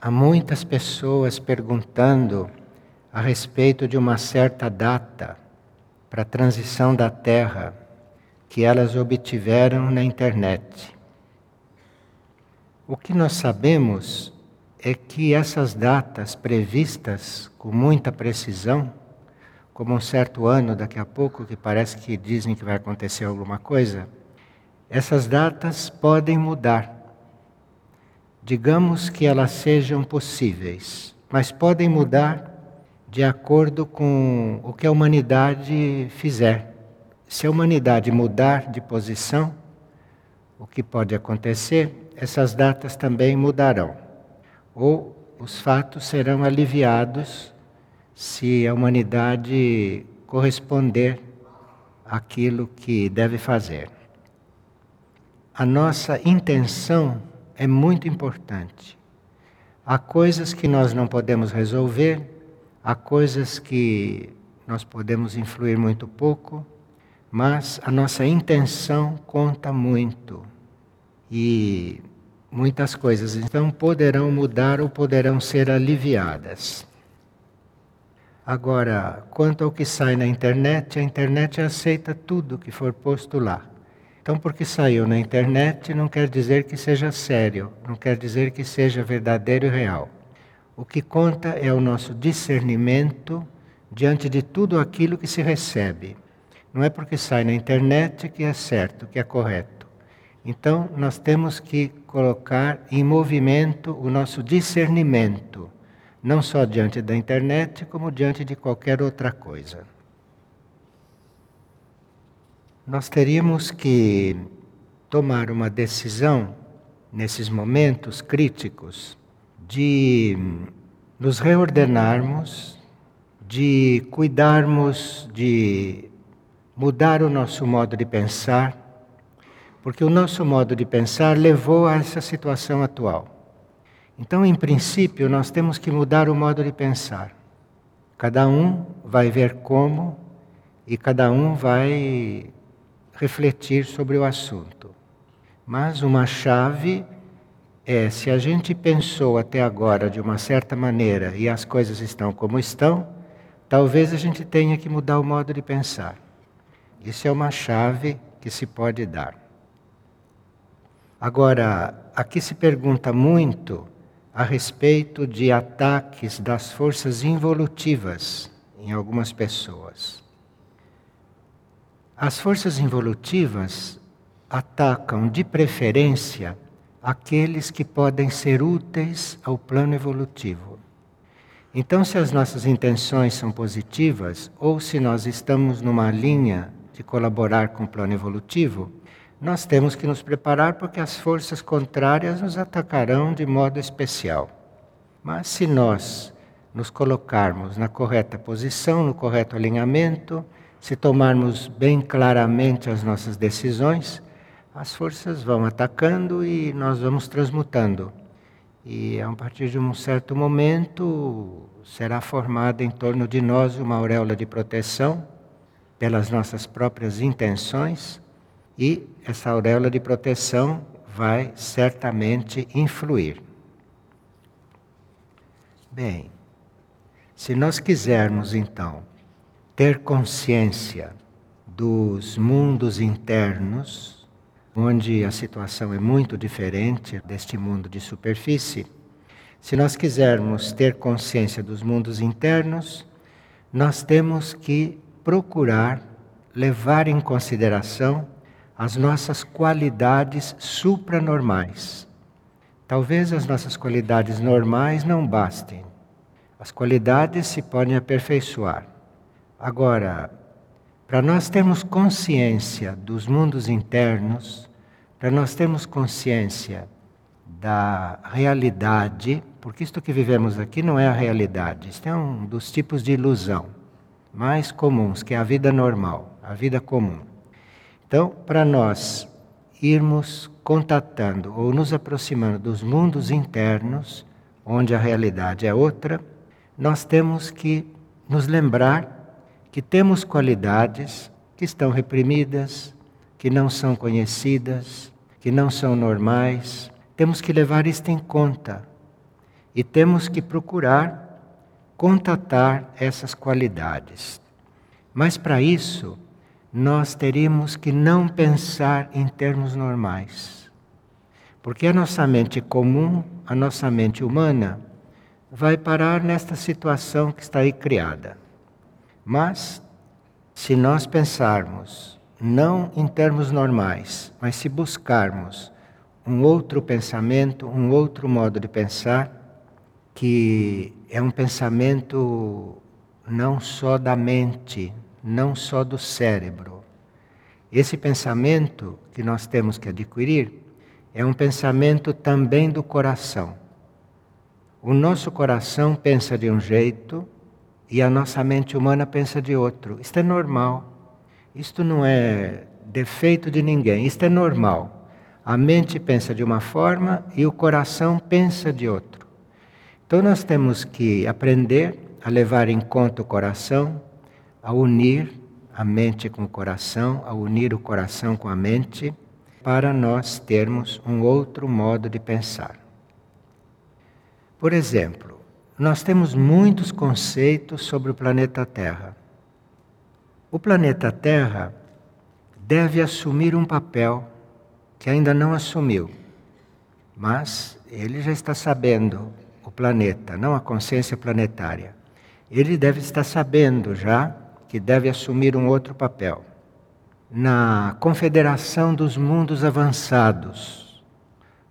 há muitas pessoas perguntando a respeito de uma certa data para a transição da Terra que elas obtiveram na internet. O que nós sabemos é que essas datas previstas com muita precisão, como um certo ano daqui a pouco, que parece que dizem que vai acontecer alguma coisa, essas datas podem mudar. Digamos que elas sejam possíveis, mas podem mudar de acordo com o que a humanidade fizer. Se a humanidade mudar de posição, o que pode acontecer, essas datas também mudarão. Ou os fatos serão aliviados se a humanidade corresponder àquilo que deve fazer. A nossa intenção é muito importante. Há coisas que nós não podemos resolver, há coisas que nós podemos influir muito pouco, mas a nossa intenção conta muito. E muitas coisas então poderão mudar ou poderão ser aliviadas. Agora, quanto ao que sai na internet, a internet aceita tudo que for posto lá. Então, porque saiu na internet, não quer dizer que seja sério, não quer dizer que seja verdadeiro e real. O que conta é o nosso discernimento diante de tudo aquilo que se recebe. Não é porque sai na internet que é certo, que é correto. Então, nós temos que colocar em movimento o nosso discernimento, não só diante da internet, como diante de qualquer outra coisa. Nós teríamos que tomar uma decisão nesses momentos críticos de nos reordenarmos, de cuidarmos de mudar o nosso modo de pensar, porque o nosso modo de pensar levou a essa situação atual. Então, em princípio, nós temos que mudar o modo de pensar. Cada um vai ver como e cada um vai refletir sobre o assunto. Mas uma chave é: se a gente pensou até agora de uma certa maneira e as coisas estão como estão, talvez a gente tenha que mudar o modo de pensar. Isso é uma chave que se pode dar. Agora, aqui se pergunta muito a respeito de ataques das forças involutivas em algumas pessoas. As forças involutivas atacam de preferência aqueles que podem ser úteis ao plano evolutivo. Então, se as nossas intenções são positivas, ou se nós estamos numa linha de colaborar com o plano evolutivo, nós temos que nos preparar porque as forças contrárias nos atacarão de modo especial. Mas se nós nos colocarmos na correta posição, no correto alinhamento, se tomarmos bem claramente as nossas decisões, as forças vão atacando e nós vamos transmutando. E a partir de um certo momento será formada em torno de nós uma auréola de proteção pelas nossas próprias intenções e essa auréola de proteção vai certamente influir. Bem, se nós quisermos então ter consciência dos mundos internos, onde a situação é muito diferente deste mundo de superfície, se nós quisermos ter consciência dos mundos internos, nós temos que procurar levar em consideração as nossas qualidades supranormais. Talvez as nossas qualidades normais não bastem. As qualidades se podem aperfeiçoar. Agora, para nós termos consciência dos mundos internos, para nós termos consciência da realidade, porque isto que vivemos aqui não é a realidade, isto é um dos tipos de ilusão mais comuns, que é a vida normal, a vida comum. Então, para nós irmos contatando ou nos aproximando dos mundos internos, onde a realidade é outra, nós temos que nos lembrar que temos qualidades que estão reprimidas, que não são conhecidas, que não são normais. Temos que levar isto em conta. E temos que procurar contatar essas qualidades. Mas para isso, nós teríamos que não pensar em termos normais. Porque a nossa mente comum, a nossa mente humana, vai parar nesta situação que está aí criada. Mas, se nós pensarmos não em termos normais, mas se buscarmos um outro pensamento, um outro modo de pensar, que é um pensamento não só da mente, não só do cérebro. Esse pensamento que nós temos que adquirir é um pensamento também do coração. O nosso coração pensa de um jeito e a nossa mente humana pensa de outro. Isto é normal. Isto não é defeito de ninguém, isto é normal. A mente pensa de uma forma e o coração pensa de outro. Então nós temos que aprender a levar em conta o coração, a unir a mente com o coração, a unir o coração com a mente, para nós termos um outro modo de pensar. Por exemplo, nós temos muitos conceitos sobre o planeta Terra. O planeta Terra deve assumir um papel que ainda não assumiu, mas ele já está sabendo, o planeta, não a consciência planetária. Ele deve estar sabendo já que deve assumir um outro papel. Na Confederação dos Mundos Avançados,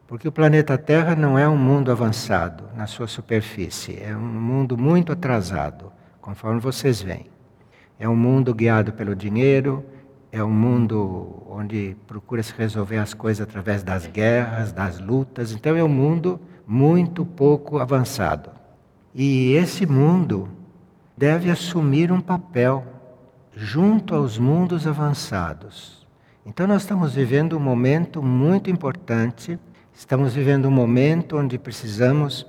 porque o planeta Terra não é um mundo avançado na sua superfície, é um mundo muito atrasado, conforme vocês veem. É um mundo guiado pelo dinheiro, é um mundo onde procura-se resolver as coisas através das guerras, das lutas. Então, é um mundo muito pouco avançado. E esse mundo deve assumir um papel junto aos mundos avançados. Então, nós estamos vivendo um momento muito importante, estamos vivendo um momento onde precisamos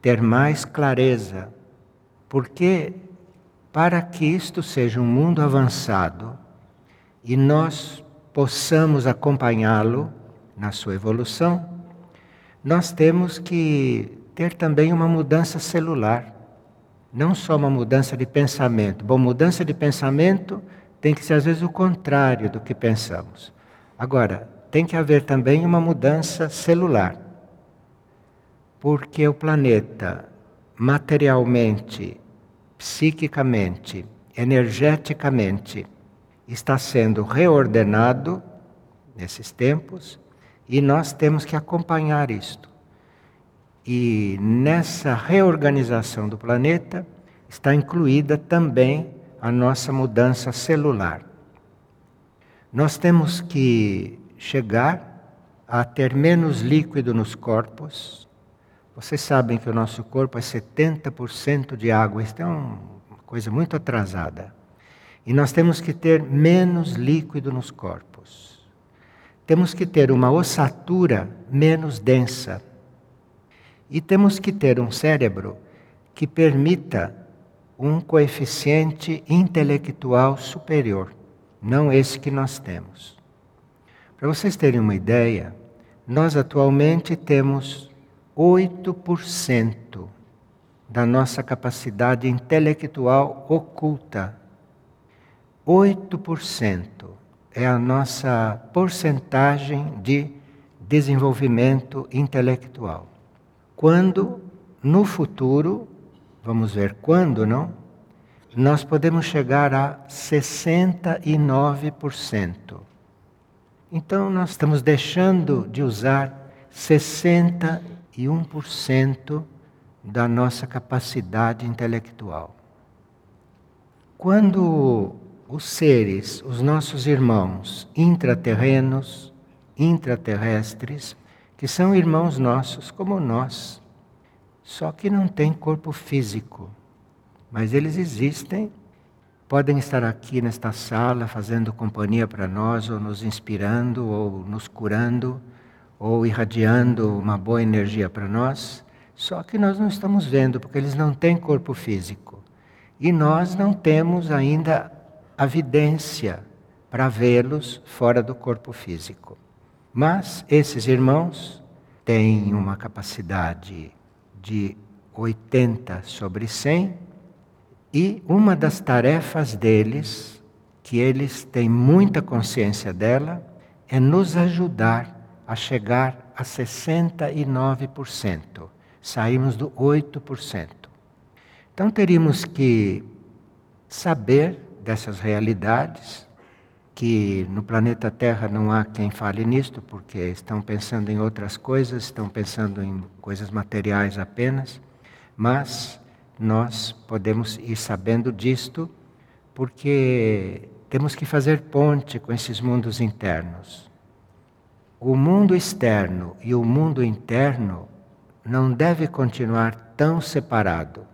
ter mais clareza, porque para que isto seja um mundo avançado e nós possamos acompanhá-lo na sua evolução, nós temos que ter também uma mudança celular. Não só uma mudança de pensamento. Bom, mudança de pensamento tem que ser às vezes o contrário do que pensamos. Agora, tem que haver também uma mudança celular. Porque o planeta, materialmente, psiquicamente, energeticamente, está sendo reordenado nesses tempos e nós temos que acompanhar isto. E nessa reorganização do planeta está incluída também a nossa mudança celular. Nós temos que chegar a ter menos líquido nos corpos, vocês sabem que o nosso corpo é 70% de água, isso é uma coisa muito atrasada. E nós temos que ter menos líquido nos corpos. Temos que ter uma ossatura menos densa. E temos que ter um cérebro que permita um coeficiente intelectual superior, não esse que nós temos. Para vocês terem uma ideia, nós atualmente temos 8% da nossa capacidade intelectual oculta. 8% é a nossa porcentagem de desenvolvimento intelectual. Quando, no futuro, vamos ver quando, não? Nós podemos chegar a 69%. Então, nós estamos deixando de usar 60 e 1% da nossa capacidade intelectual. Quando os seres, os nossos irmãos intraterrenos, intraterrestres, que são irmãos nossos como nós, só que não têm corpo físico, mas eles existem, podem estar aqui nesta sala fazendo companhia para nós, ou nos inspirando, ou nos curando ou irradiando uma boa energia para nós, só que nós não estamos vendo, porque eles não têm corpo físico. E nós não temos ainda a para vê-los fora do corpo físico. Mas esses irmãos têm uma capacidade de 80 sobre 100, e uma das tarefas deles, que eles têm muita consciência dela, é nos ajudar a chegar a 69%. Saímos do 8%. Então teríamos que saber dessas realidades, que no planeta Terra não há quem fale nisto, porque estão pensando em outras coisas, estão pensando em coisas materiais apenas, mas nós podemos ir sabendo disto, porque temos que fazer ponte com esses mundos internos. O mundo externo e o mundo interno não deve continuar tão separado.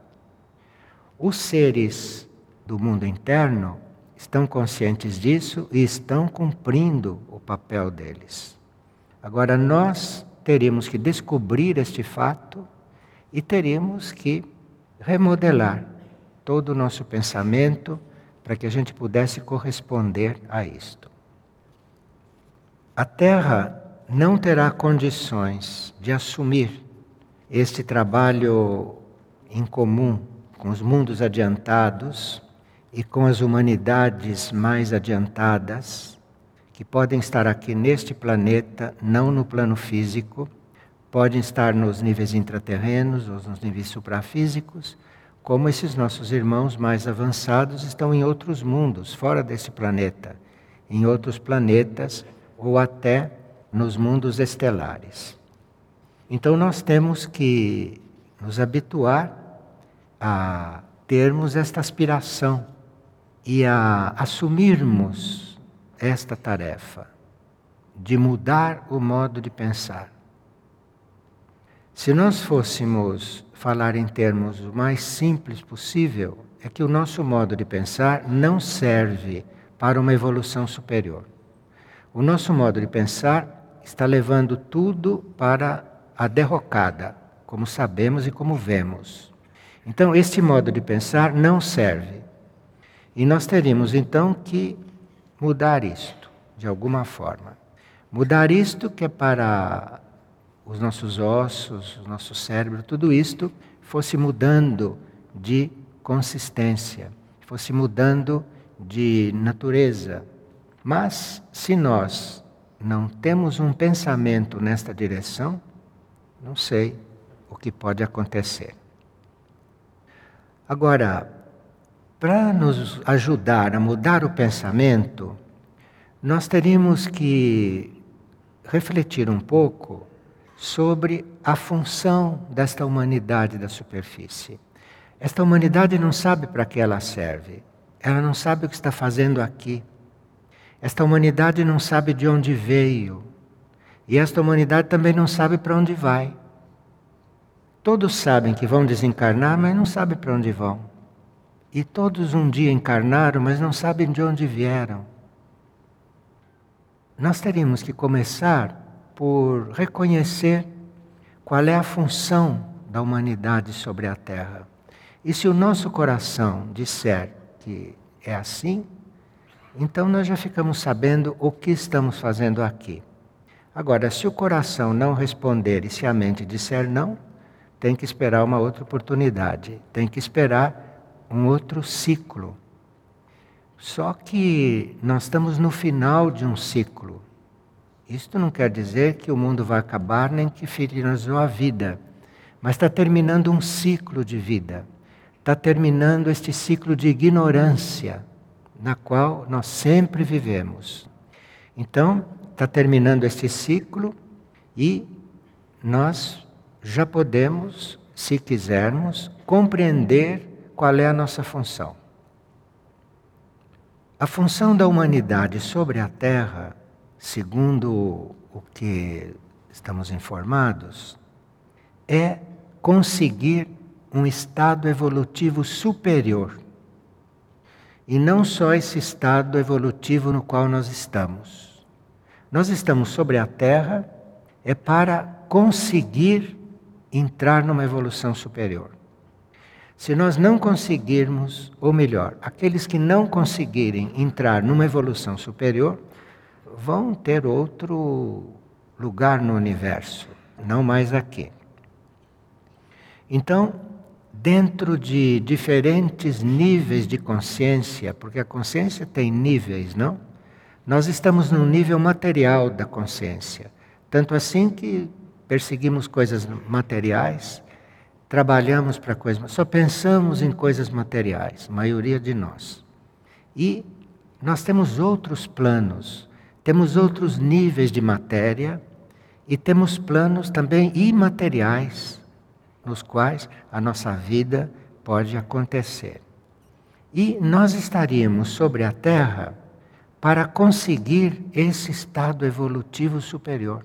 Os seres do mundo interno estão conscientes disso e estão cumprindo o papel deles. Agora, nós teríamos que descobrir este fato e teríamos que remodelar todo o nosso pensamento para que a gente pudesse corresponder a isto. A Terra não terá condições de assumir este trabalho em comum com os mundos adiantados e com as humanidades mais adiantadas, que podem estar aqui neste planeta, não no plano físico, podem estar nos níveis intraterrenos ou nos níveis suprafísicos, como esses nossos irmãos mais avançados estão em outros mundos, fora desse planeta, em outros planetas ou até nos mundos estelares. Então nós temos que nos habituar a termos esta aspiração e a assumirmos esta tarefa de mudar o modo de pensar. Se nós fôssemos falar em termos o mais simples possível, é que o nosso modo de pensar não serve para uma evolução superior. O nosso modo de pensar está levando tudo para a derrocada, como sabemos e como vemos. Então, este modo de pensar não serve. E nós teríamos então que mudar isto, de alguma forma. Mudar isto que é para os nossos ossos, o nosso cérebro, tudo isto fosse mudando de consistência, fosse mudando de natureza. Mas se nós não temos um pensamento nesta direção, não sei o que pode acontecer. Agora, para nos ajudar a mudar o pensamento, nós teríamos que refletir um pouco sobre a função desta humanidade da superfície. Esta humanidade não sabe para que ela serve, ela não sabe o que está fazendo aqui. Esta humanidade não sabe de onde veio, e esta humanidade também não sabe para onde vai. Todos sabem que vão desencarnar, mas não sabem para onde vão. E todos um dia encarnaram, mas não sabem de onde vieram. Nós teríamos que começar por reconhecer qual é a função da humanidade sobre a Terra. E se o nosso coração disser que é assim, então nós já ficamos sabendo o que estamos fazendo aqui. Agora, se o coração não responder e se a mente disser não, tem que esperar uma outra oportunidade, tem que esperar um outro ciclo. Só que nós estamos no final de um ciclo. Isto não quer dizer que o mundo vai acabar nem que finalizou a vida, mas está terminando um ciclo de vida. Está terminando este ciclo de ignorância na qual nós sempre vivemos. Então, está terminando este ciclo e nós já podemos, se quisermos, compreender qual é a nossa função. A função da humanidade sobre a Terra, segundo o que estamos informados, é conseguir um estado evolutivo superior. E não só esse estado evolutivo no qual nós estamos. Nós estamos sobre a Terra é para conseguir entrar numa evolução superior. Se nós não conseguirmos, ou melhor, aqueles que não conseguirem entrar numa evolução superior, vão ter outro lugar no universo, não mais aqui. Então, dentro de diferentes níveis de consciência, porque a consciência tem níveis, não? Nós estamos no nível material da consciência. Tanto assim que perseguimos coisas materiais, trabalhamos para coisas, só pensamos em coisas materiais, maioria de nós. E nós temos outros planos, temos outros níveis de matéria e temos planos também imateriais nos quais a nossa vida pode acontecer. E nós estaríamos sobre a Terra para conseguir esse estado evolutivo superior.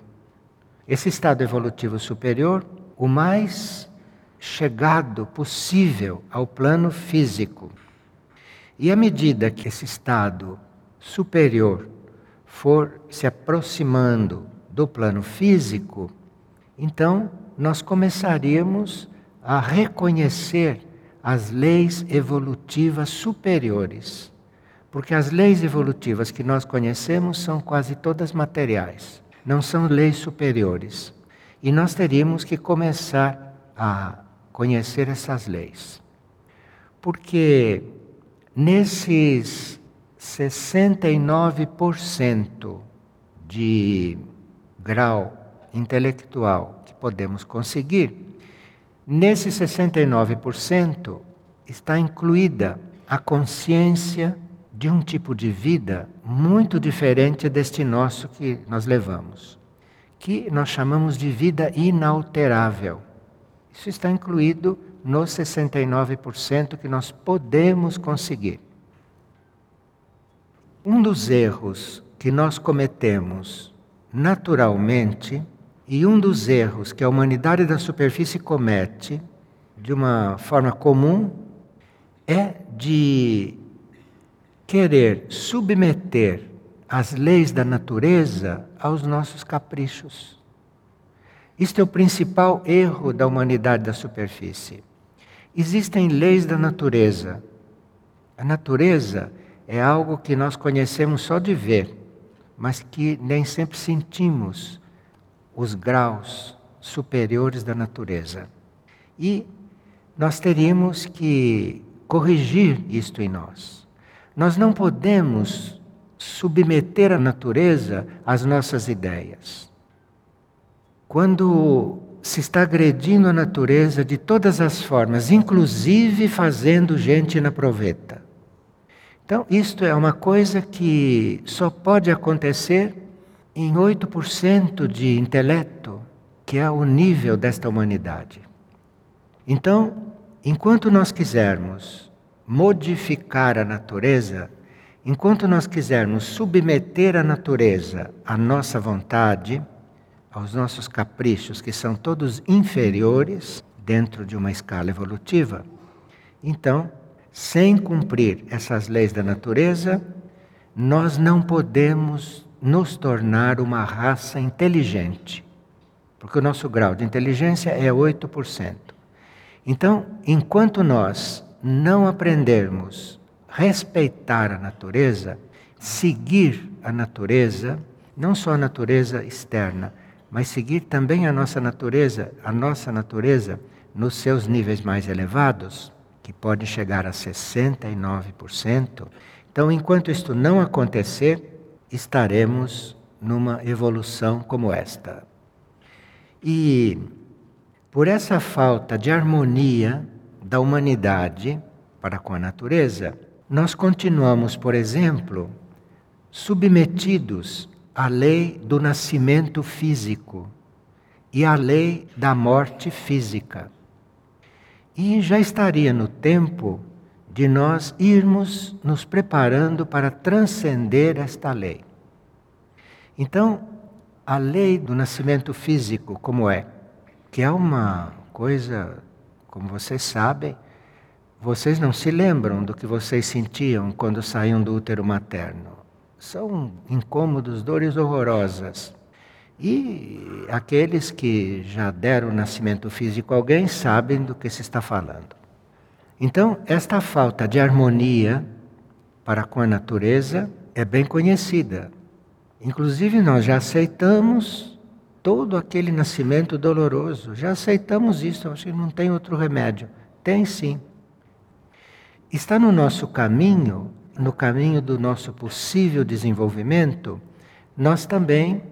Esse estado evolutivo superior, o mais chegado possível ao plano físico. E à medida que esse estado superior for se aproximando do plano físico, então nós começaríamos a reconhecer as leis evolutivas superiores. Porque as leis evolutivas que nós conhecemos são quase todas materiais, não são leis superiores. E nós teríamos que começar a conhecer essas leis. Porque nesses 69% de grau intelectual podemos conseguir. Nesse 69% está incluída a consciência de um tipo de vida muito diferente deste nosso que nós levamos, que nós chamamos de vida inalterável. Isso está incluído nos 69% que nós podemos conseguir. Um dos erros que nós cometemos naturalmente e um dos erros que a humanidade da superfície comete, de uma forma comum, é de querer submeter as leis da natureza aos nossos caprichos. Isto é o principal erro da humanidade da superfície. Existem leis da natureza. A natureza é algo que nós conhecemos só de ver, mas que nem sempre sentimos os graus superiores da natureza. E nós teríamos que corrigir isto em nós. Nós não podemos submeter a natureza às nossas ideias. Quando se está agredindo a natureza de todas as formas, inclusive fazendo gente na proveta. Então, isto é uma coisa que só pode acontecer em 8% de intelecto, que é o nível desta humanidade. Então, enquanto nós quisermos modificar a natureza, enquanto nós quisermos submeter a natureza à nossa vontade, aos nossos caprichos, que são todos inferiores dentro de uma escala evolutiva, então, sem cumprir essas leis da natureza, nós não podemos nos tornar uma raça inteligente. Porque o nosso grau de inteligência é 8%. Então, enquanto nós não aprendermos respeitar a natureza, seguir a natureza, não só a natureza externa, mas seguir também a nossa natureza, a nossa natureza nos seus níveis mais elevados, que pode chegar a 69%. Então, enquanto isto não acontecer, estaremos numa evolução como esta. E por essa falta de harmonia da humanidade para com a natureza, nós continuamos, por exemplo, submetidos à lei do nascimento físico e à lei da morte física. E já estaria no tempo de nós irmos nos preparando para transcender esta lei. Então, a lei do nascimento físico, como é? Que é uma coisa, como vocês sabem, vocês não se lembram do que vocês sentiam quando saíam do útero materno. São incômodos, dores horrorosas. E aqueles que já deram nascimento físico a alguém sabem do que se está falando. Então, esta falta de harmonia para com a natureza é bem conhecida. Inclusive, nós já aceitamos todo aquele nascimento doloroso, já aceitamos isso, acho que não tem outro remédio. Tem sim. Está no nosso caminho, no caminho do nosso possível desenvolvimento, nós também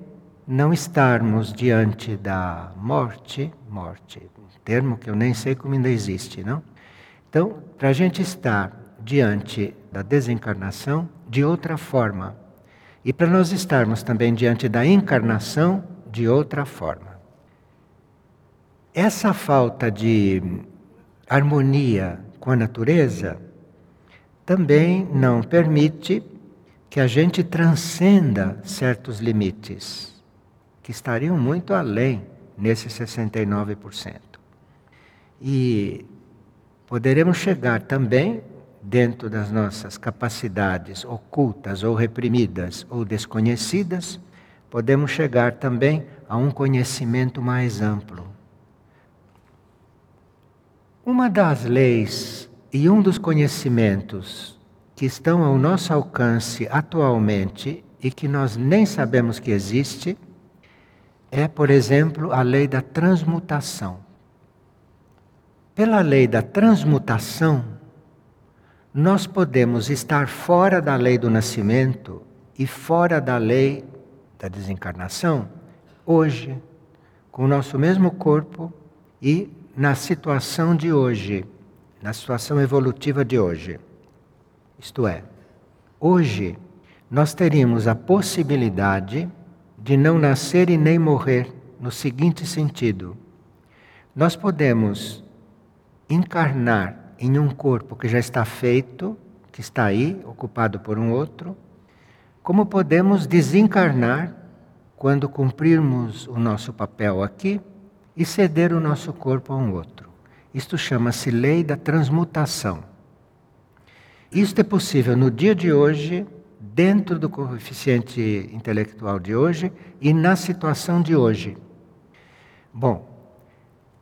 não estarmos diante da morte, morte, um termo que eu nem sei como ainda existe, não? Então, para a gente estar diante da desencarnação de outra forma, e para nós estarmos também diante da encarnação de outra forma. Essa falta de harmonia com a natureza também não permite que a gente transcenda certos limites, que estariam muito além nesse 69%. E poderemos chegar também, dentro das nossas capacidades ocultas ou reprimidas ou desconhecidas, podemos chegar também a um conhecimento mais amplo. Uma das leis e um dos conhecimentos que estão ao nosso alcance atualmente e que nós nem sabemos que existe é, por exemplo, a lei da transmutação. Pela lei da transmutação, nós podemos estar fora da lei do nascimento e fora da lei da desencarnação hoje, com o nosso mesmo corpo e na situação de hoje na situação evolutiva de hoje. Isto é, hoje nós teríamos a possibilidade de não nascer e nem morrer, no seguinte sentido: nós podemos encarnar em um corpo que já está feito, que está aí, ocupado por um outro, como podemos desencarnar quando cumprirmos o nosso papel aqui e ceder o nosso corpo a um outro. Isto chama-se lei da transmutação. Isto é possível no dia de hoje, dentro do coeficiente intelectual de hoje e na situação de hoje. Bom,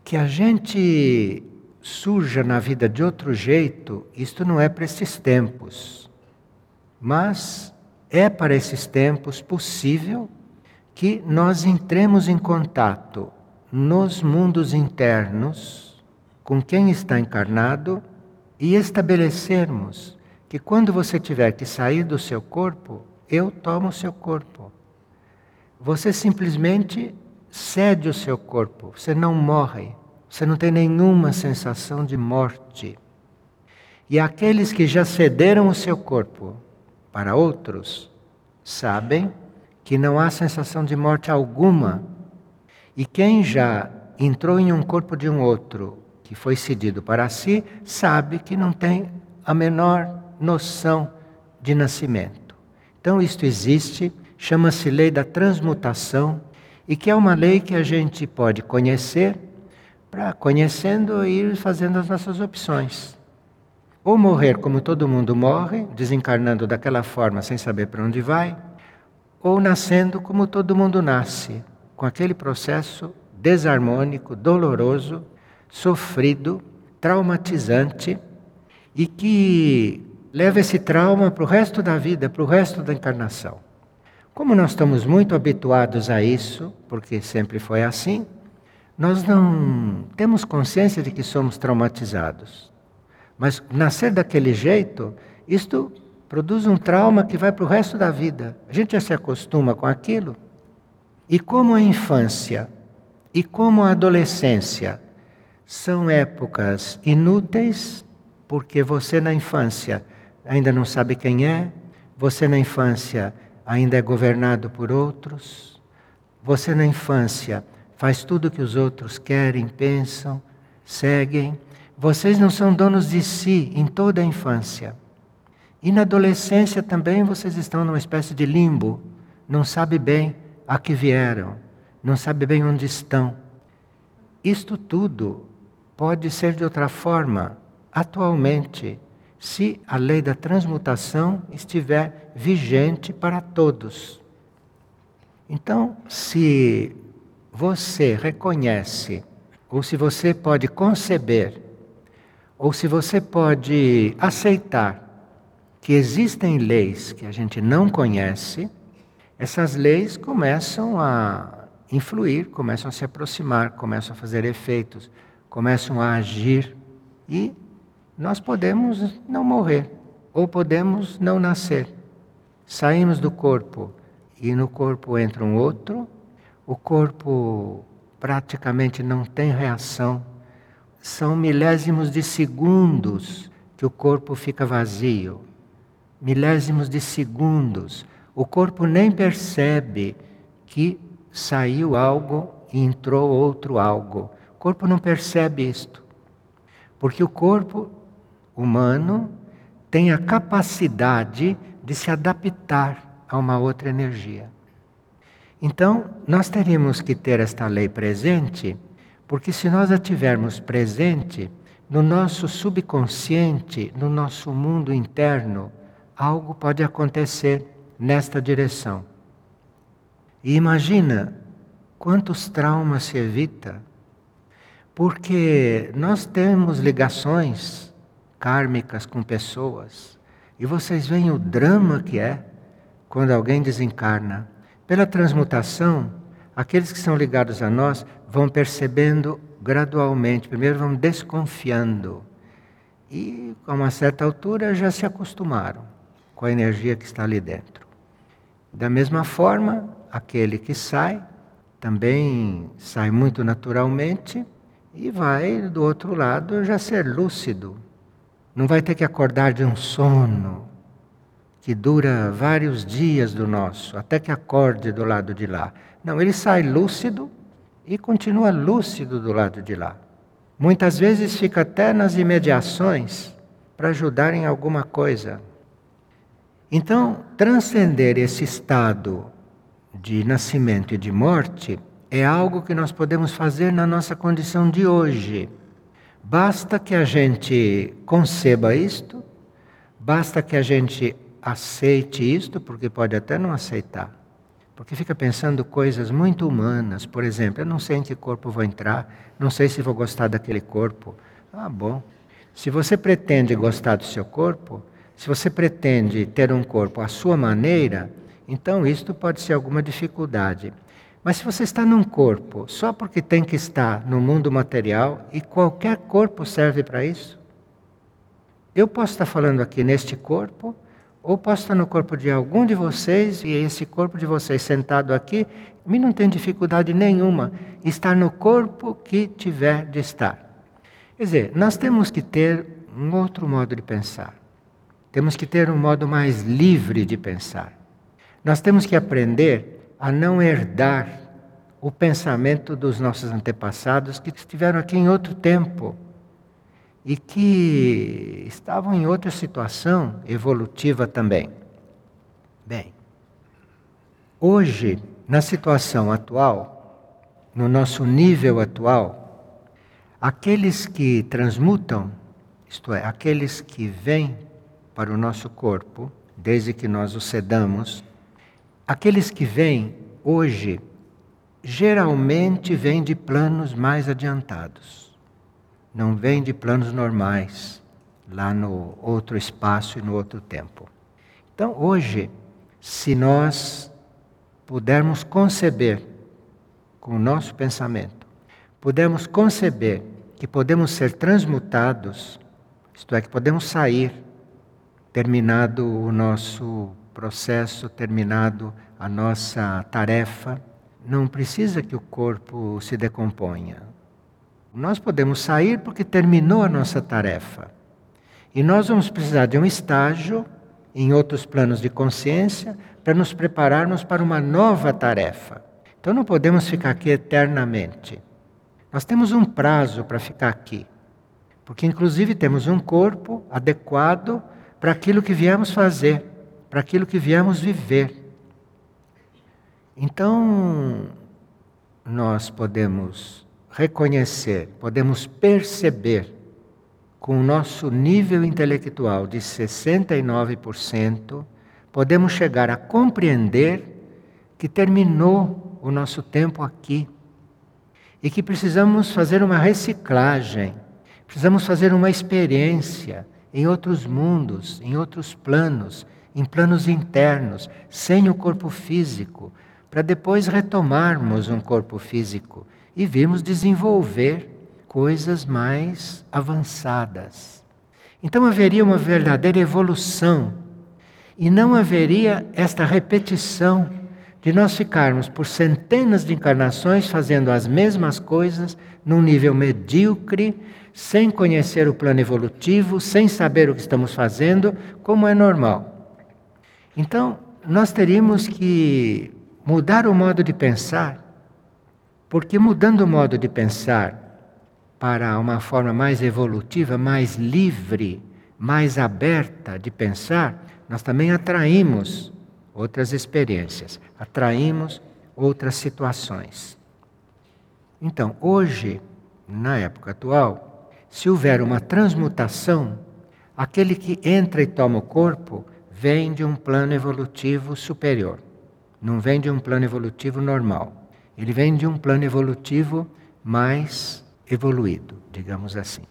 que a gente surja na vida de outro jeito, isto não é para esses tempos. Mas é para esses tempos possível que nós entremos em contato nos mundos internos com quem está encarnado e estabelecermos que quando você tiver que sair do seu corpo, eu tomo o seu corpo. Você simplesmente cede o seu corpo, você não morre, você não tem nenhuma sensação de morte. E aqueles que já cederam o seu corpo para outros sabem que não há sensação de morte alguma. E quem já entrou em um corpo de um outro que foi cedido para si, sabe que não tem a menor noção de nascimento. Então, isto existe, chama-se lei da transmutação, e que é uma lei que a gente pode conhecer, para conhecendo ir fazendo as nossas opções. Ou morrer como todo mundo morre, desencarnando daquela forma sem saber para onde vai, ou nascendo como todo mundo nasce, com aquele processo desarmônico, doloroso, sofrido, traumatizante e que leva esse trauma para o resto da vida, para o resto da encarnação. Como nós estamos muito habituados a isso, porque sempre foi assim, nós não temos consciência de que somos traumatizados. Mas nascer daquele jeito, isto produz um trauma que vai para o resto da vida. A gente já se acostuma com aquilo. E como a infância e como a adolescência são épocas inúteis, porque você na infância ainda não sabe quem é, você na infância ainda é governado por outros, você na infância faz tudo o que os outros querem, pensam, seguem. Vocês não são donos de si em toda a infância. E na adolescência também vocês estão numa espécie de limbo, não sabe bem a que vieram, não sabe bem onde estão. Isto tudo pode ser de outra forma atualmente, se a lei da transmutação estiver vigente para todos. Então, se você reconhece, ou se você pode conceber, ou se você pode aceitar que existem leis que a gente não conhece, essas leis começam a influir, começam a se aproximar, começam a fazer efeitos começam a agir E nós podemos não morrer, ou podemos não nascer. Saímos do corpo e no corpo entra um outro, o corpo praticamente não tem reação. São milésimos de segundos que o corpo fica vazio. Milésimos de segundos. O corpo nem percebe que saiu algo e entrou outro algo. O corpo não percebe isto. Porque o corpo humano tem a capacidade de se adaptar a uma outra energia. Então, nós teríamos que ter esta lei presente, porque se nós a tivermos presente, no nosso subconsciente, no nosso mundo interno, algo pode acontecer nesta direção. E imagina quantos traumas se evita, porque nós temos ligações kármicas com pessoas, e vocês veem o drama que é quando alguém desencarna. Pela transmutação, aqueles que são ligados a nós vão percebendo gradualmente, primeiro vão desconfiando. E a uma certa altura já se acostumaram com a energia que está ali dentro. Da mesma forma, aquele que sai também sai muito naturalmente e vai do outro lado já ser lúcido. Não vai ter que acordar de um sono que dura vários dias do nosso, até que acorde do lado de lá. Não, ele sai lúcido e continua lúcido do lado de lá. Muitas vezes fica até nas imediações para ajudar em alguma coisa. Então, transcender esse estado de nascimento e de morte é algo que nós podemos fazer na nossa condição de hoje. Basta que a gente conceba isto, basta que a gente aceite isto, porque pode até não aceitar. Porque fica pensando coisas muito humanas. Por exemplo, eu não sei em que corpo vou entrar, não sei se vou gostar daquele corpo. Ah, bom. Se você pretende gostar do seu corpo, se você pretende ter um corpo à sua maneira, então isto pode ser alguma dificuldade. Mas se você está num corpo só porque tem que estar no mundo material, e qualquer corpo serve para isso, eu posso estar falando aqui neste corpo, ou posso estar no corpo de algum de vocês, e esse corpo de vocês sentado aqui, mim não tem dificuldade nenhuma estar no corpo que tiver de estar. Quer dizer, nós temos que ter um outro modo de pensar. Temos que ter um modo mais livre de pensar. Nós temos que aprender a não herdar o pensamento dos nossos antepassados que estiveram aqui em outro tempo e que estavam em outra situação evolutiva também. Bem, hoje, na situação atual, no nosso nível atual, aqueles que transmutam, isto é, aqueles que vêm para o nosso corpo, desde que nós o cedamos, aqueles que vêm hoje, geralmente vêm de planos mais adiantados não vem de planos normais, lá no outro espaço e no outro tempo. Então, hoje, se nós pudermos conceber com o nosso pensamento, pudermos conceber que podemos ser transmutados, isto é, que podemos sair, terminado o nosso processo, terminado a nossa tarefa, não precisa que o corpo se decomponha. Nós podemos sair porque terminou a nossa tarefa. E nós vamos precisar de um estágio em outros planos de consciência para nos prepararmos para uma nova tarefa. Então não podemos ficar aqui eternamente. Nós temos um prazo para ficar aqui. Porque, inclusive, temos um corpo adequado para aquilo que viemos fazer, para aquilo que viemos viver. Então, nós podemos reconhecer, podemos perceber com o nosso nível intelectual de 69%, podemos chegar a compreender que terminou o nosso tempo aqui e que precisamos fazer uma reciclagem, precisamos fazer uma experiência em outros mundos, em outros planos, em planos internos, sem o corpo físico, para depois retomarmos um corpo físico e vimos desenvolver coisas mais avançadas. Então haveria uma verdadeira evolução e não haveria esta repetição de nós ficarmos por centenas de encarnações fazendo as mesmas coisas num nível medíocre, sem conhecer o plano evolutivo, sem saber o que estamos fazendo, como é normal. Então, nós teríamos que mudar o modo de pensar, porque mudando o modo de pensar para uma forma mais evolutiva, mais livre, mais aberta de pensar, nós também atraímos outras experiências, atraímos outras situações. Então, hoje, na época atual, se houver uma transmutação, aquele que entra e toma o corpo vem de um plano evolutivo superior, não vem de um plano evolutivo normal. Ele vem de um plano evolutivo mais evoluído, digamos assim.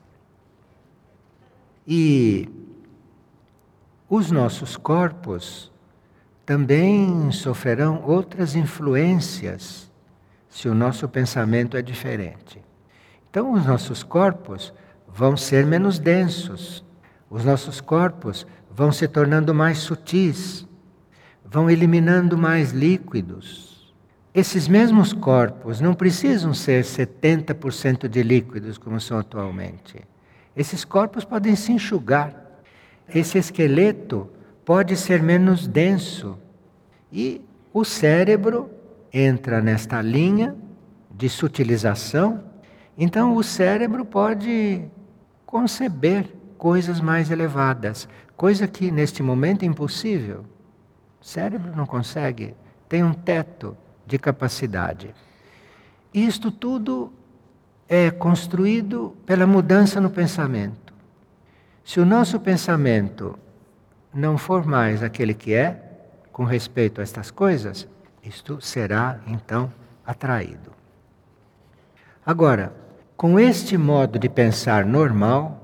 E os nossos corpos também sofrerão outras influências se o nosso pensamento é diferente. Então, os nossos corpos vão ser menos densos, os nossos corpos vão se tornando mais sutis, vão eliminando mais líquidos. Esses mesmos corpos não precisam ser 70% de líquidos como são atualmente. Esses corpos podem se enxugar. Esse esqueleto pode ser menos denso. E o cérebro entra nesta linha de sutilização. Então, o cérebro pode conceber coisas mais elevadas, coisa que neste momento é impossível. O cérebro não consegue, tem um teto de capacidade. Isto tudo é construído pela mudança no pensamento. Se o nosso pensamento não for mais aquele que é, com respeito a estas coisas, isto será então atraído. Agora, com este modo de pensar normal,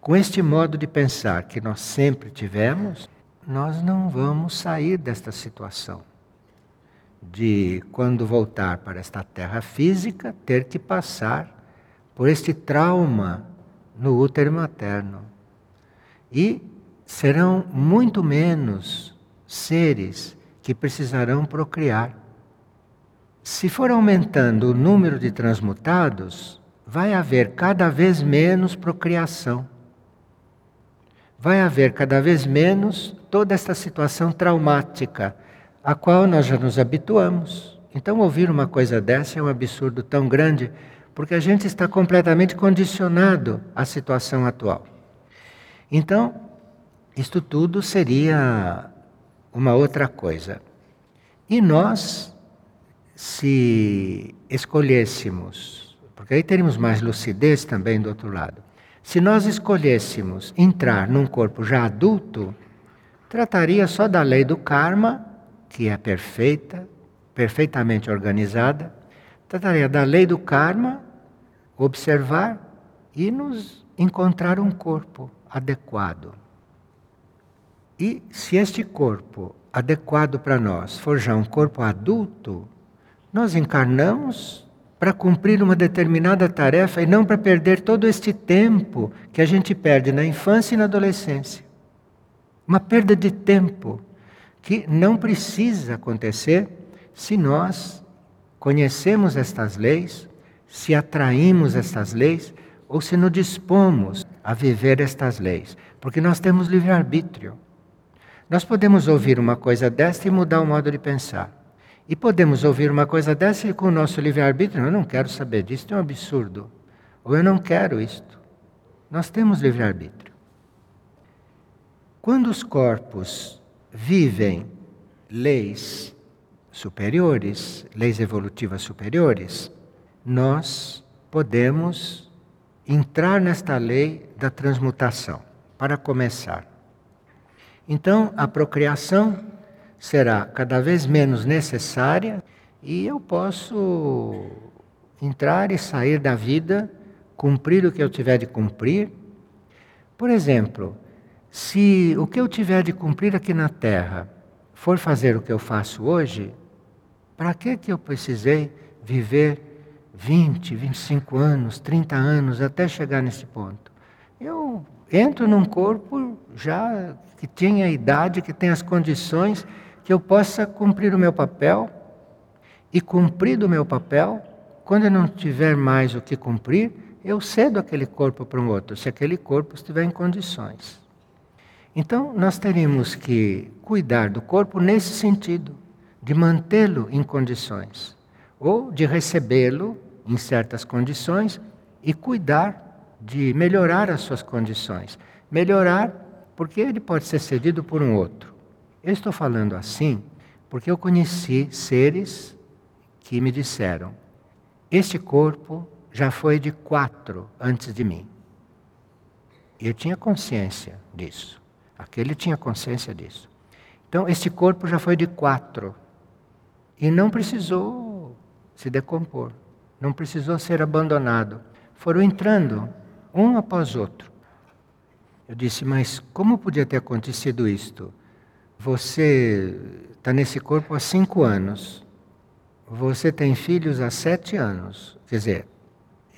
com este modo de pensar que nós sempre tivemos, nós não vamos sair desta situação de, quando voltar para esta terra física, ter que passar por este trauma no útero materno. E serão muito menos seres que precisarão procriar. Se for aumentando o número de transmutados, vai haver cada vez menos procriação. Vai haver cada vez menos toda esta situação traumática, a qual nós já nos habituamos. Então, ouvir uma coisa dessa é um absurdo tão grande, porque a gente está completamente condicionado à situação atual. Então, isto tudo seria uma outra coisa. E nós, se escolhêssemos, porque aí teríamos mais lucidez também do outro lado, se nós escolhêssemos entrar num corpo já adulto, trataria só da lei do karma, que é perfeita, perfeitamente organizada, trataria da lei do karma, observar e nos encontrar um corpo adequado. E se este corpo adequado para nós for já um corpo adulto, nós encarnamos para cumprir uma determinada tarefa e não para perder todo este tempo que a gente perde na infância e na adolescência. Uma perda de tempo que não precisa acontecer se nós conhecemos estas leis, se atraímos estas leis ou se nos dispomos a viver estas leis, porque nós temos livre-arbítrio. Nós podemos ouvir uma coisa desta e mudar o modo de pensar. E podemos ouvir uma coisa dessa e com o nosso livre-arbítrio, eu não quero saber disso, é um absurdo. Ou eu não quero isto. Nós temos livre-arbítrio. Quando os corpos vivem leis superiores, leis evolutivas superiores, nós podemos entrar nesta lei da transmutação, para começar. Então, a procriação será cada vez menos necessária e eu posso entrar e sair da vida, cumprir o que eu tiver de cumprir. Por exemplo, se o que eu tiver de cumprir aqui na Terra for fazer o que eu faço hoje, para que, que eu precisei viver 20, 25 anos, 30 anos, até chegar nesse ponto. Eu entro num corpo já que tenha a idade, que tenha as condições, que eu possa cumprir o meu papel, e cumprido o meu papel, quando eu não tiver mais o que cumprir, eu cedo aquele corpo para um outro, se aquele corpo estiver em condições. Então, nós teríamos que cuidar do corpo nesse sentido, de mantê-lo em condições, ou de recebê-lo em certas condições e cuidar de melhorar as suas condições. Melhorar porque ele pode ser cedido por um outro. Eu estou falando assim porque eu conheci seres que me disseram: este corpo já foi de quatro antes de mim. Eu tinha consciência disso. Aquele tinha consciência disso. Então, este corpo já foi de quatro. E não precisou se decompor. Não precisou ser abandonado. Foram entrando um após outro. Eu disse, mas como podia ter acontecido isto? Você está nesse corpo há cinco anos. Você tem filhos há sete anos. Quer dizer,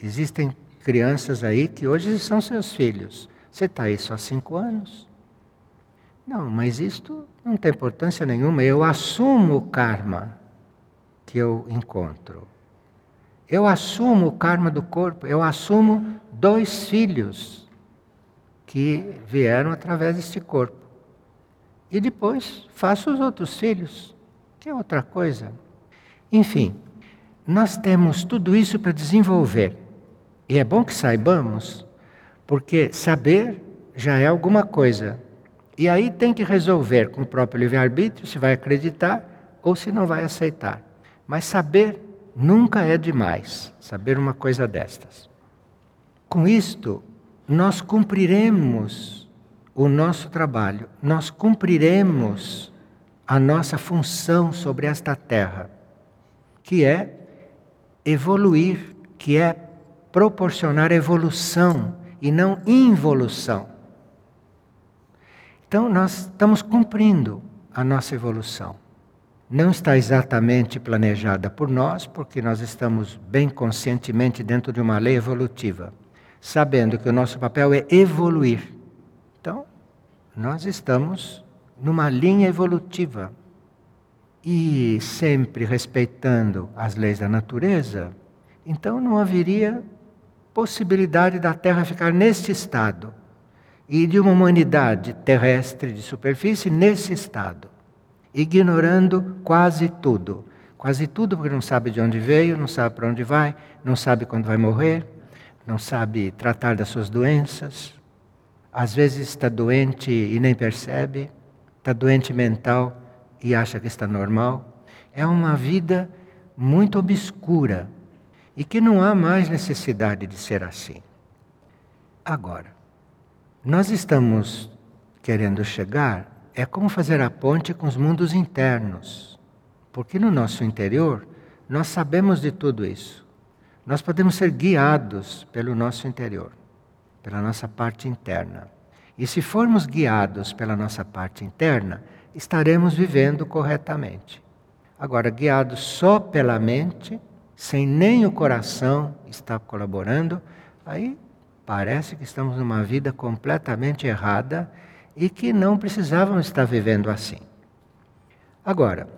existem crianças aí que hoje são seus filhos. Você está aí só há cinco anos. Não, mas isto não tem importância nenhuma. Eu assumo o karma que eu encontro. Eu assumo o karma do corpo. Eu assumo dois filhos que vieram através deste corpo. E depois faço os outros filhos, que é outra coisa. Enfim, nós temos tudo isso para desenvolver. E é bom que saibamos, porque saber já é alguma coisa. E aí tem que resolver com o próprio livre-arbítrio se vai acreditar ou se não vai aceitar. Mas saber nunca é demais, saber uma coisa destas. Com isto, nós cumpriremos o nosso trabalho, nós cumpriremos a nossa função sobre esta terra que é evoluir, que é proporcionar evolução e não involução. Então, nós estamos cumprindo a nossa evolução. Não está exatamente planejada por nós, porque nós estamos bem conscientemente dentro de uma lei evolutiva, sabendo que o nosso papel é evoluir. Nós estamos numa linha evolutiva e sempre respeitando as leis da natureza, então não haveria possibilidade da Terra ficar neste estado e de uma humanidade terrestre de superfície nesse estado, ignorando quase tudo. Quase tudo porque não sabe de onde veio, não sabe para onde vai, não sabe quando vai morrer, não sabe tratar das suas doenças. Às vezes está doente e nem percebe, está doente mental e acha que está normal. É uma vida muito obscura e que não há mais necessidade de ser assim. Agora, nós estamos querendo chegar é como fazer a ponte com os mundos internos. Porque no nosso interior nós sabemos de tudo isso. Nós podemos ser guiados pelo nosso interior, pela nossa parte interna. E se formos guiados pela nossa parte interna, estaremos vivendo corretamente. Agora, guiados só pela mente, sem nem o coração estar colaborando, aí parece que estamos numa vida completamente errada e que não precisávamos estar vivendo assim. Agora,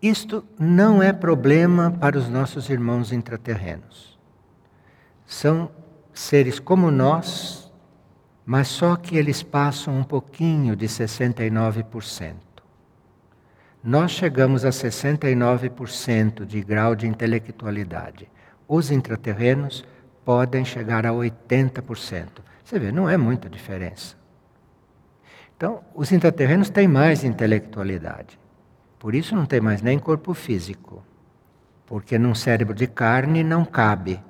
isto não é problema para os nossos irmãos intraterrenos. São seres como nós, mas só que eles passam um pouquinho de 69%. Nós chegamos a 69% de grau de intelectualidade. Os intraterrenos podem chegar a 80%. Você vê, não é muita diferença. Então, os intraterrenos têm mais intelectualidade. Por isso não tem mais nem corpo físico. Porque num cérebro de carne não cabe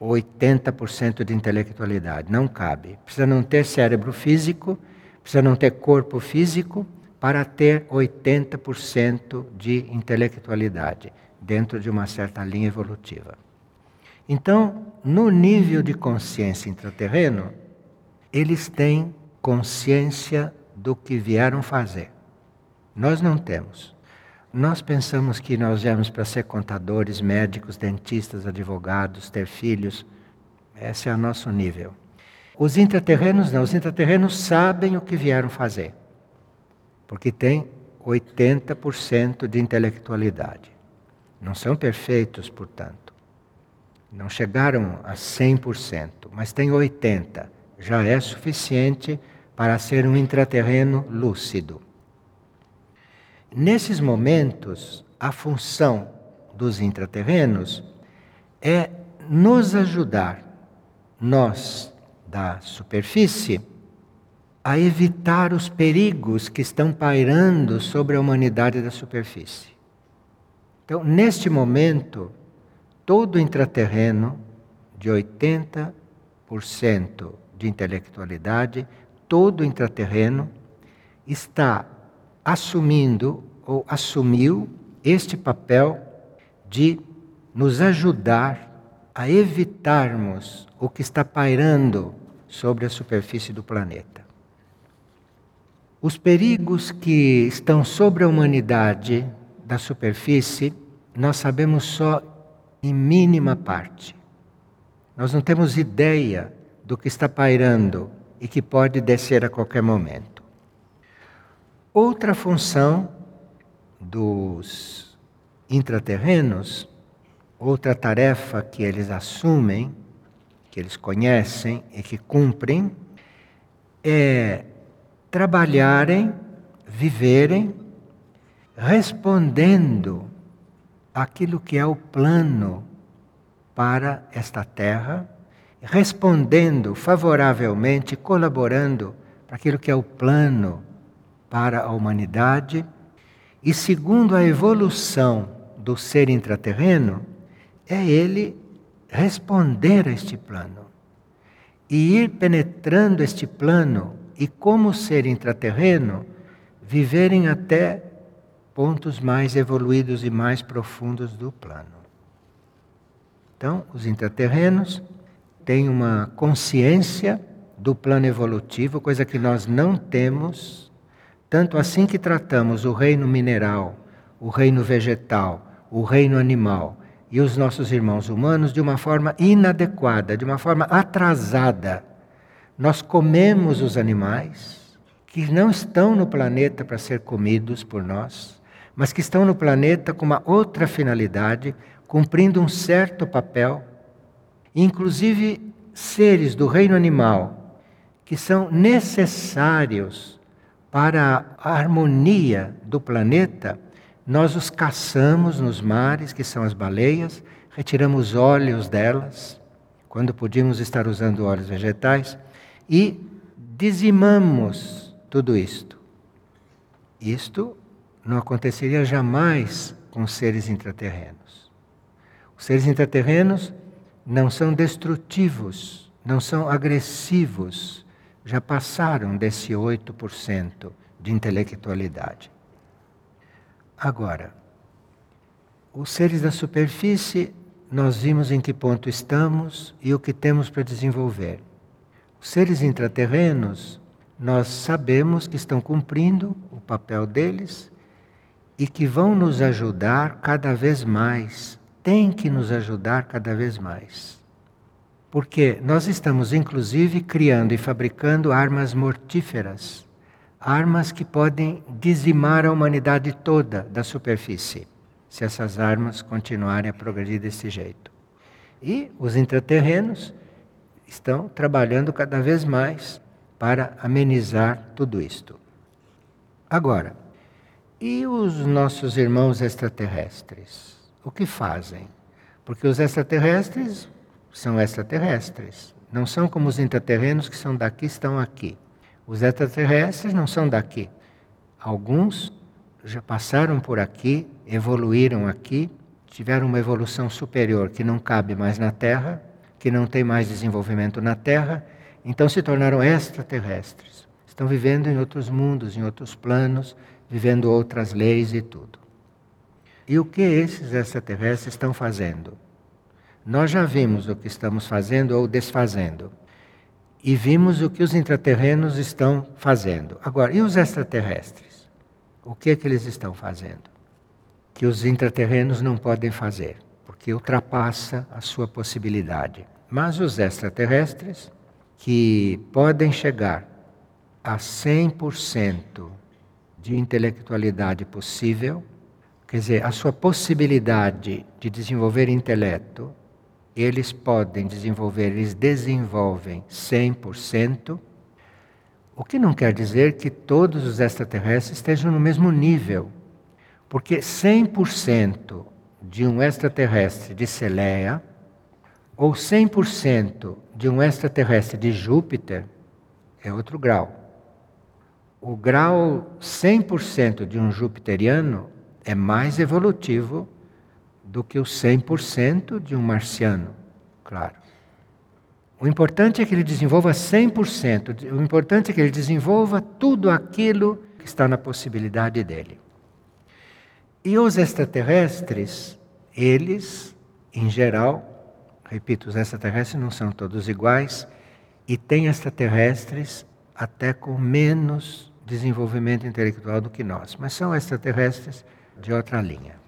80% de intelectualidade. Não cabe. Precisa não ter cérebro físico, precisa não ter corpo físico para ter 80% de intelectualidade dentro de uma certa linha evolutiva. Então, no nível de consciência intraterreno, eles têm consciência do que vieram fazer. Nós não temos. Nós pensamos que nós viemos para ser contadores, médicos, dentistas, advogados, ter filhos. Esse é o nosso nível. Os intraterrenos não, os intraterrenos sabem o que vieram fazer, porque têm 80% de intelectualidade. Não são perfeitos, portanto. Não chegaram a 100%, mas têm 80%. Já é suficiente para ser um intraterreno lúcido. Nesses momentos, a função dos intraterrenos é nos ajudar, nós da superfície, a evitar os perigos que estão pairando sobre a humanidade da superfície. Então, neste momento, todo intraterreno de 80% de intelectualidade, todo intraterreno está assumindo ou assumiu este papel de nos ajudar a evitarmos o que está pairando sobre a superfície do planeta. Os perigos que estão sobre a humanidade da superfície, nós sabemos só em mínima parte. Nós não temos ideia do que está pairando e que pode descer a qualquer momento. Outra função dos intraterrenos, outra tarefa que eles assumem, que eles conhecem e que cumprem, é trabalharem, viverem, respondendo aquilo que é o plano para esta terra, respondendo favoravelmente, colaborando para aquilo que é o plano para a humanidade e, segundo a evolução do ser intraterreno, é ele responder a este plano e ir penetrando este plano e, como ser intraterreno, viverem até pontos mais evoluídos e mais profundos do plano. Então, os intraterrenos têm uma consciência do plano evolutivo, coisa que nós não temos tanto assim que tratamos o reino mineral, o reino vegetal, o reino animal e os nossos irmãos humanos de uma forma inadequada, de uma forma atrasada. Nós comemos os animais que não estão no planeta para ser comidos por nós, mas que estão no planeta com uma outra finalidade, cumprindo um certo papel, inclusive seres do reino animal que são necessários para a harmonia do planeta, nós os caçamos nos mares, que são as baleias, retiramos óleos delas, quando podíamos estar usando óleos vegetais, e dizimamos tudo isto. Isto não aconteceria jamais com seres intraterrenos. Os seres intraterrenos não são destrutivos, não são agressivos, já passaram desse 8% de intelectualidade. Agora, os seres da superfície, nós vimos em que ponto estamos e o que temos para desenvolver. Os seres intraterrenos, nós sabemos que estão cumprindo o papel deles e que vão nos ajudar cada vez mais, têm que nos ajudar cada vez mais. Porque nós estamos, inclusive, criando e fabricando armas mortíferas armas que podem dizimar a humanidade toda da superfície, se essas armas continuarem a progredir desse jeito. E os intraterrenos estão trabalhando cada vez mais para amenizar tudo isto. Agora, e os nossos irmãos extraterrestres? O que fazem? Porque os extraterrestres são extraterrestres. Não são como os intraterrenos que são daqui, estão aqui. Os extraterrestres não são daqui. Alguns já passaram por aqui, evoluíram aqui, tiveram uma evolução superior que não cabe mais na Terra, que não tem mais desenvolvimento na Terra, então se tornaram extraterrestres. Estão vivendo em outros mundos, em outros planos, vivendo outras leis e tudo. E o que esses extraterrestres estão fazendo? Nós já vimos o que estamos fazendo ou desfazendo. E vimos o que os intraterrenos estão fazendo. Agora, e os extraterrestres? O que é que eles estão fazendo? que os intraterrenos não podem fazer, porque ultrapassa a sua possibilidade. Mas os extraterrestres, que podem chegar a 100% de intelectualidade possível, quer dizer, a sua possibilidade de desenvolver intelecto, eles podem desenvolver, eles desenvolvem 100%, o que não quer dizer que todos os extraterrestres estejam no mesmo nível, porque 100% de um extraterrestre de Celeia ou 100% de um extraterrestre de Júpiter é outro grau. O grau 100% de um jupiteriano é mais evolutivo do que o 100% de um marciano, claro. O importante é que ele desenvolva 100%, o importante é que ele desenvolva tudo aquilo que está na possibilidade dele. E os extraterrestres, eles, em geral, repito, os extraterrestres não são todos iguais, e tem extraterrestres até com menos desenvolvimento intelectual do que nós, mas são extraterrestres de outra linha.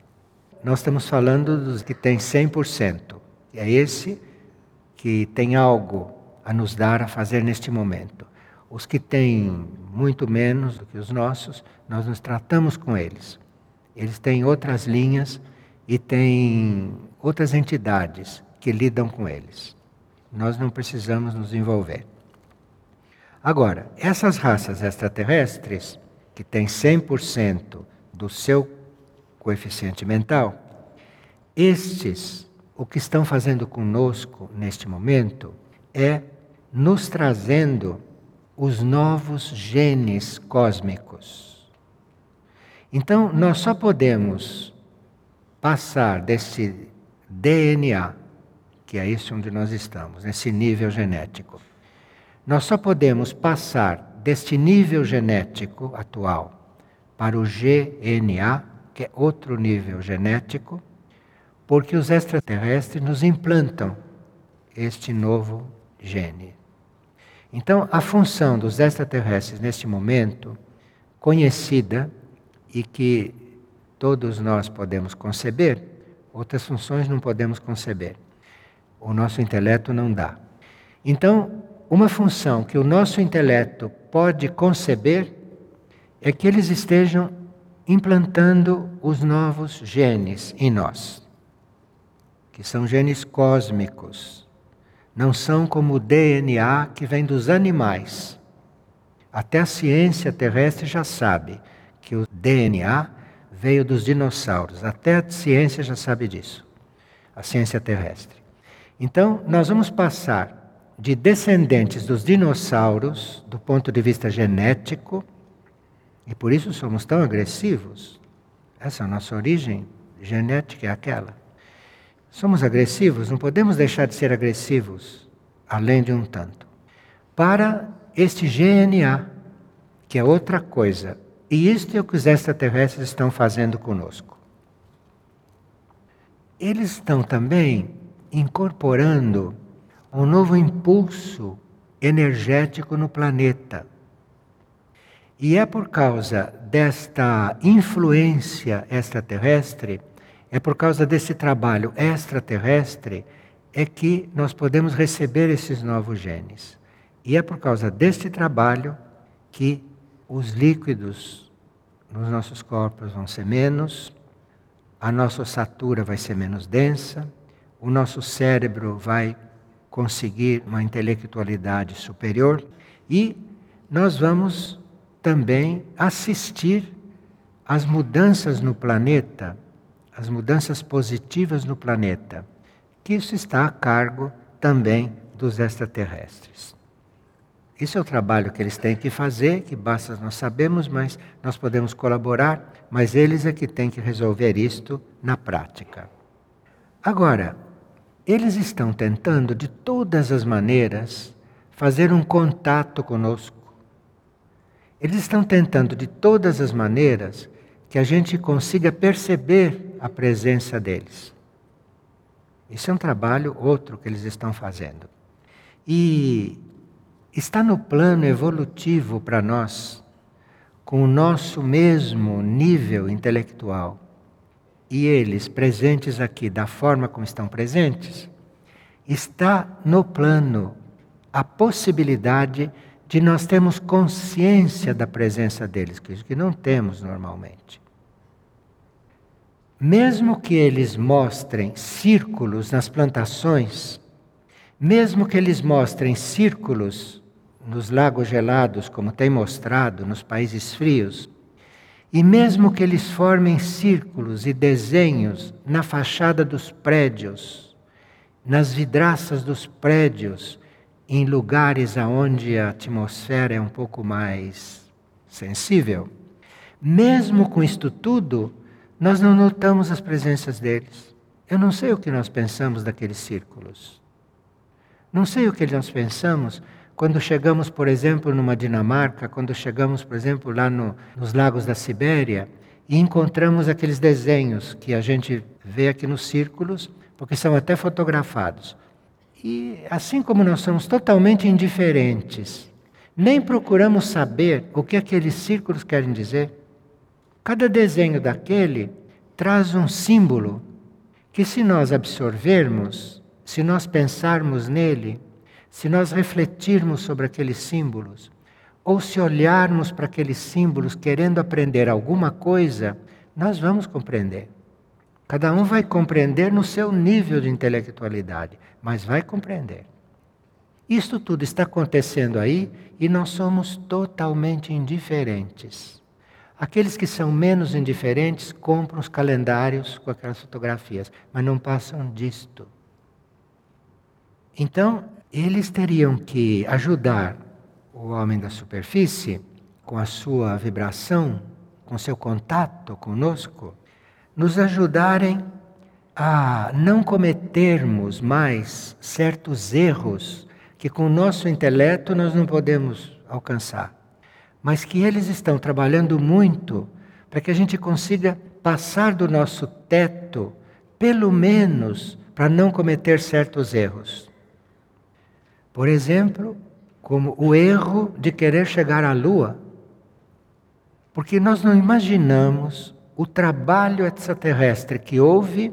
Nós estamos falando dos que têm 100%. É esse que tem algo a nos dar, a fazer neste momento. Os que têm muito menos do que os nossos, nós nos tratamos com eles. Eles têm outras linhas e têm outras entidades que lidam com eles. Nós não precisamos nos envolver. Agora, essas raças extraterrestres, que têm 100% do seu coeficiente mental, estes, o que estão fazendo conosco neste momento é nos trazendo os novos genes cósmicos. Então, nós só podemos passar desse DNA, que é isso onde nós estamos, nesse nível genético. Nós só podemos passar deste nível genético atual para o GNA, que é outro nível genético, porque os extraterrestres nos implantam este novo gene. Então, a função dos extraterrestres neste momento, conhecida, e que todos nós podemos conceber, outras funções não podemos conceber. O nosso intelecto não dá. Então, uma função que o nosso intelecto pode conceber é que eles estejam implantando os novos genes em nós, que são genes cósmicos. Não são como o DNA que vem dos animais. Até a ciência terrestre já sabe que o DNA veio dos dinossauros. Até a ciência já sabe disso, a ciência terrestre. Então, nós vamos passar de descendentes dos dinossauros, do ponto de vista genético, e por isso somos tão agressivos. Essa é nossa origem genética, é aquela. Somos agressivos, não podemos deixar de ser agressivos, além de um tanto. Para este GNA, que é outra coisa, e isto é o que os extraterrestres estão fazendo conosco. Eles estão também incorporando um novo impulso energético no planeta. E é por causa desta influência extraterrestre, é por causa desse trabalho extraterrestre, é que nós podemos receber esses novos genes. E é por causa deste trabalho que os líquidos nos nossos corpos vão ser menos, a nossa ossatura vai ser menos densa, o nosso cérebro vai conseguir uma intelectualidade superior e nós vamos também assistir às mudanças no planeta, as mudanças positivas no planeta, que isso está a cargo também dos extraterrestres. Isso é o trabalho que eles têm que fazer, que basta nós sabemos, mas nós podemos colaborar, mas eles é que têm que resolver isto na prática. Agora, eles estão tentando de todas as maneiras fazer um contato conosco. Eles estão tentando de todas as maneiras que a gente consiga perceber a presença deles. Isso é um trabalho outro que eles estão fazendo. E está no plano evolutivo para nós, com o nosso mesmo nível intelectual, e eles presentes aqui da forma como estão presentes, está no plano a possibilidade de nós termos consciência da presença deles, que não temos normalmente. Mesmo que eles mostrem círculos nas plantações, mesmo que eles mostrem círculos nos lagos gelados, como tem mostrado nos países frios, e mesmo que eles formem círculos e desenhos na fachada dos prédios, nas vidraças dos prédios, em lugares aonde a atmosfera é um pouco mais sensível, mesmo com isto tudo, nós não notamos as presenças deles. Eu não sei o que nós pensamos daqueles círculos. Não sei o que nós pensamos quando chegamos, por exemplo, numa Dinamarca, quando chegamos, por exemplo, lá no, nos lagos da Sibéria e encontramos aqueles desenhos que a gente vê aqui nos círculos, porque são até fotografados. E assim como nós somos totalmente indiferentes, nem procuramos saber o que aqueles círculos querem dizer, cada desenho daquele traz um símbolo que, se nós absorvermos, se nós pensarmos nele, se nós refletirmos sobre aqueles símbolos, ou se olharmos para aqueles símbolos querendo aprender alguma coisa, nós vamos compreender. Cada um vai compreender no seu nível de intelectualidade, mas vai compreender. Isto tudo está acontecendo aí e nós somos totalmente indiferentes. Aqueles que são menos indiferentes compram os calendários com aquelas fotografias, mas não passam disto. Então, eles teriam que ajudar o homem da superfície com a sua vibração, com seu contato conosco, nos ajudarem a não cometermos mais certos erros que com o nosso intelecto nós não podemos alcançar, mas que eles estão trabalhando muito para que a gente consiga passar do nosso teto, pelo menos para não cometer certos erros. Por exemplo, como o erro de querer chegar à Lua, porque nós não imaginamos o trabalho extraterrestre que houve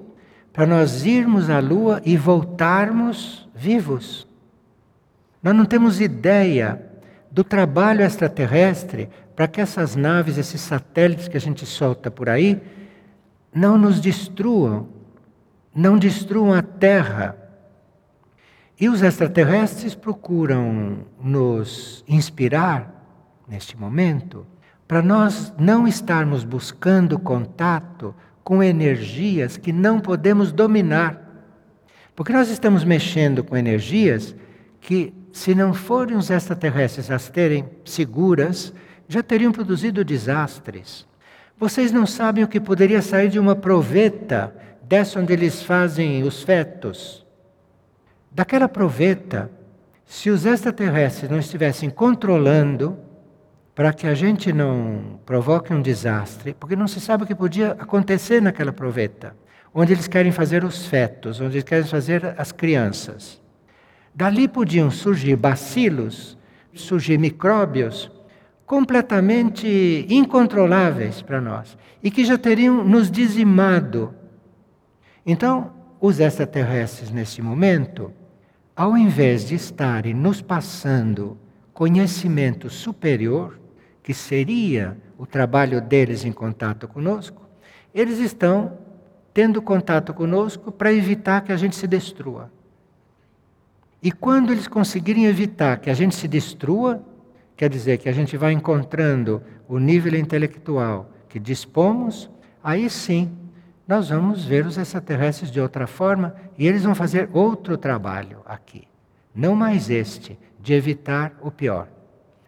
para nós irmos à Lua e voltarmos vivos. Nós não temos ideia do trabalho extraterrestre para que essas naves, esses satélites que a gente solta por aí, não nos destruam, não destruam a Terra. E os extraterrestres procuram nos inspirar, neste momento, para nós não estarmos buscando contato com energias que não podemos dominar. Porque nós estamos mexendo com energias que, se não forem os extraterrestres as terem seguras, já teriam produzido desastres. Vocês não sabem o que poderia sair de uma proveta, dessa onde eles fazem os fetos. Daquela proveta, se os extraterrestres não estivessem controlando, para que a gente não provoque um desastre, porque não se sabe o que podia acontecer naquela proveta, onde eles querem fazer os fetos, onde eles querem fazer as crianças. Dali podiam surgir bacilos, surgir micróbios completamente incontroláveis para nós e que já teriam nos dizimado. Então, os extraterrestres, nesse momento, ao invés de estarem nos passando conhecimento superior, que seria o trabalho deles em contato conosco, eles estão tendo contato conosco para evitar que a gente se destrua. E quando eles conseguirem evitar que a gente se destrua, quer dizer que a gente vai encontrando o nível intelectual que dispomos, aí sim nós vamos ver os extraterrestres de outra forma e eles vão fazer outro trabalho aqui. Não mais este, de evitar o pior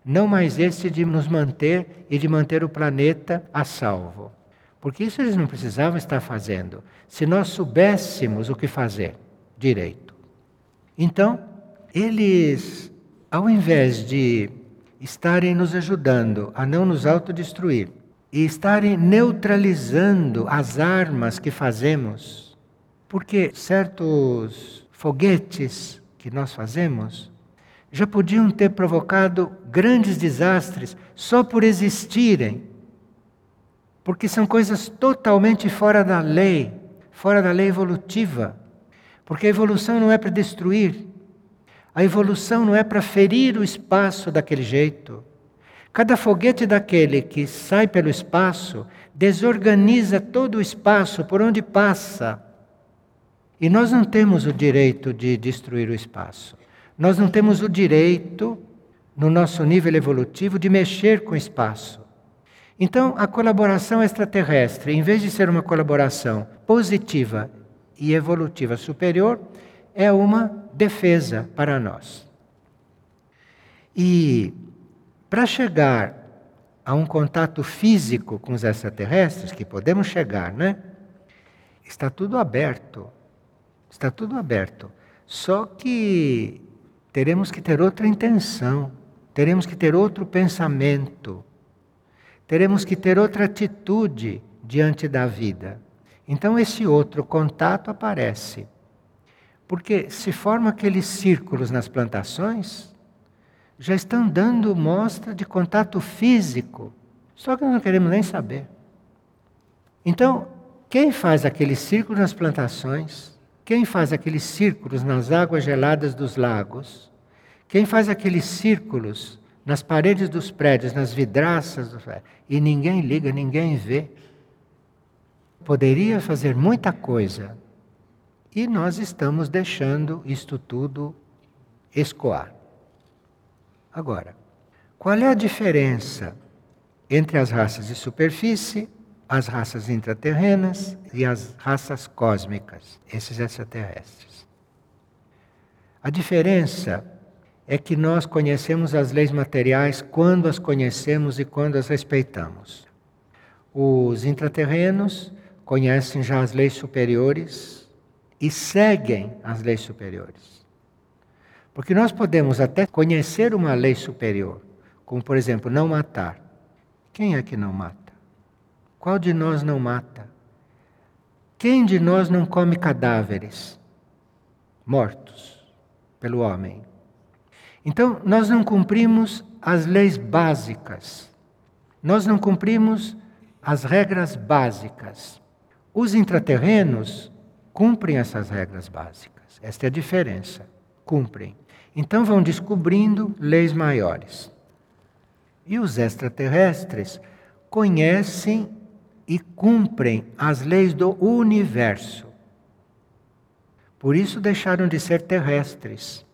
não mais esse de nos manter e de manter o planeta a salvo. Porque isso eles não precisavam estar fazendo, se nós soubéssemos o que fazer direito. Então, eles, ao invés de estarem nos ajudando a não nos autodestruir e estarem neutralizando as armas que fazemos, porque certos foguetes que nós fazemos já podiam ter provocado grandes desastres só por existirem. Porque são coisas totalmente fora da lei, fora da lei evolutiva. Porque a evolução não é para destruir, a evolução não é para ferir o espaço daquele jeito. Cada foguete daquele que sai pelo espaço desorganiza todo o espaço por onde passa. E nós não temos o direito de destruir o espaço. Nós não temos o direito, no nosso nível evolutivo, de mexer com o espaço. Então, a colaboração extraterrestre, em vez de ser uma colaboração positiva e evolutiva superior, é uma defesa para nós. E para chegar a um contato físico com os extraterrestres, que podemos chegar, né? Está tudo aberto. Está tudo aberto. Só que teremos que ter outra intenção, teremos que ter outro pensamento, teremos que ter outra atitude diante da vida. Então esse outro contato aparece. Porque se formam aqueles círculos nas plantações, já estão dando mostra de contato físico, só que não queremos nem saber. Então, quem faz aqueles círculos nas plantações quem faz aqueles círculos nas águas geladas dos lagos? Quem faz aqueles círculos nas paredes dos prédios, nas vidraças, e ninguém liga, ninguém vê? Poderia fazer muita coisa e nós estamos deixando isto tudo escoar. Agora, qual é a diferença entre as raças de superfície as raças intraterrenas e as raças cósmicas, esses extraterrestres. A diferença é que nós conhecemos as leis materiais quando as conhecemos e quando as respeitamos. Os intraterrenos conhecem já as leis superiores e seguem as leis superiores. Porque nós podemos até conhecer uma lei superior, como por exemplo, não matar. Quem é que não mata? Qual de nós não mata? Quem de nós não come cadáveres mortos pelo homem? Então, nós não cumprimos as leis básicas, nós não cumprimos as regras básicas. Os intraterrenos cumprem essas regras básicas, esta é a diferença. Cumprem. Então vão descobrindo leis maiores. E os extraterrestres conhecem e cumprem as leis do universo. Por isso deixaram de ser terrestres.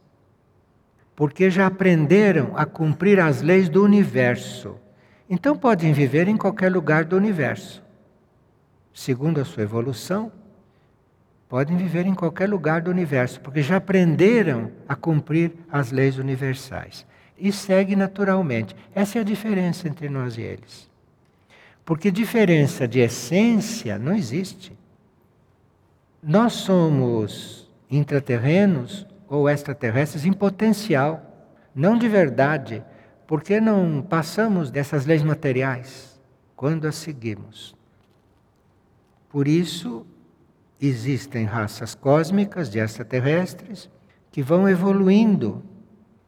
Porque já aprenderam a cumprir as leis do universo. Então podem viver em qualquer lugar do universo. Segundo a sua evolução, podem viver em qualquer lugar do universo, porque já aprenderam a cumprir as leis universais. E segue naturalmente. Essa é a diferença entre nós e eles. Porque diferença de essência não existe. Nós somos intraterrenos ou extraterrestres em potencial, não de verdade, porque não passamos dessas leis materiais quando as seguimos. Por isso, existem raças cósmicas de extraterrestres que vão evoluindo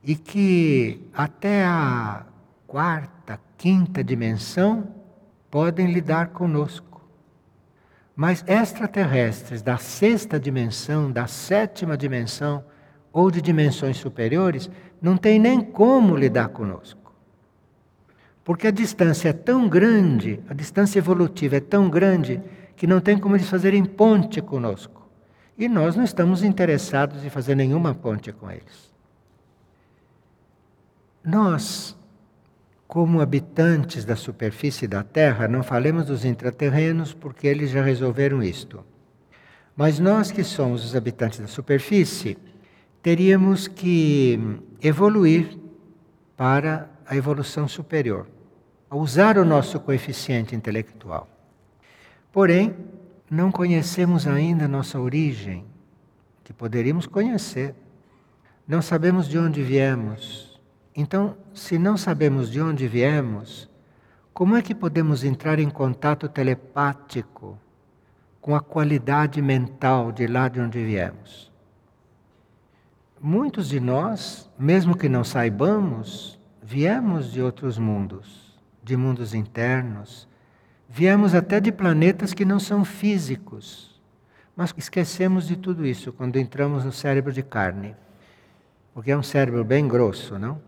e que até a quarta, quinta dimensão podem lidar conosco. Mas extraterrestres da sexta dimensão, da sétima dimensão ou de dimensões superiores não tem nem como lidar conosco. Porque a distância é tão grande, a distância evolutiva é tão grande, que não tem como eles fazerem ponte conosco. E nós não estamos interessados em fazer nenhuma ponte com eles. Nós como habitantes da superfície da Terra, não falemos dos intraterrenos porque eles já resolveram isto. Mas nós que somos os habitantes da superfície, teríamos que evoluir para a evolução superior, a usar o nosso coeficiente intelectual. Porém, não conhecemos ainda nossa origem, que poderíamos conhecer. Não sabemos de onde viemos, então, se não sabemos de onde viemos, como é que podemos entrar em contato telepático com a qualidade mental de lá de onde viemos? Muitos de nós, mesmo que não saibamos, viemos de outros mundos, de mundos internos, Viemos até de planetas que não são físicos. Mas esquecemos de tudo isso quando entramos no cérebro de carne. Porque é um cérebro bem grosso, não?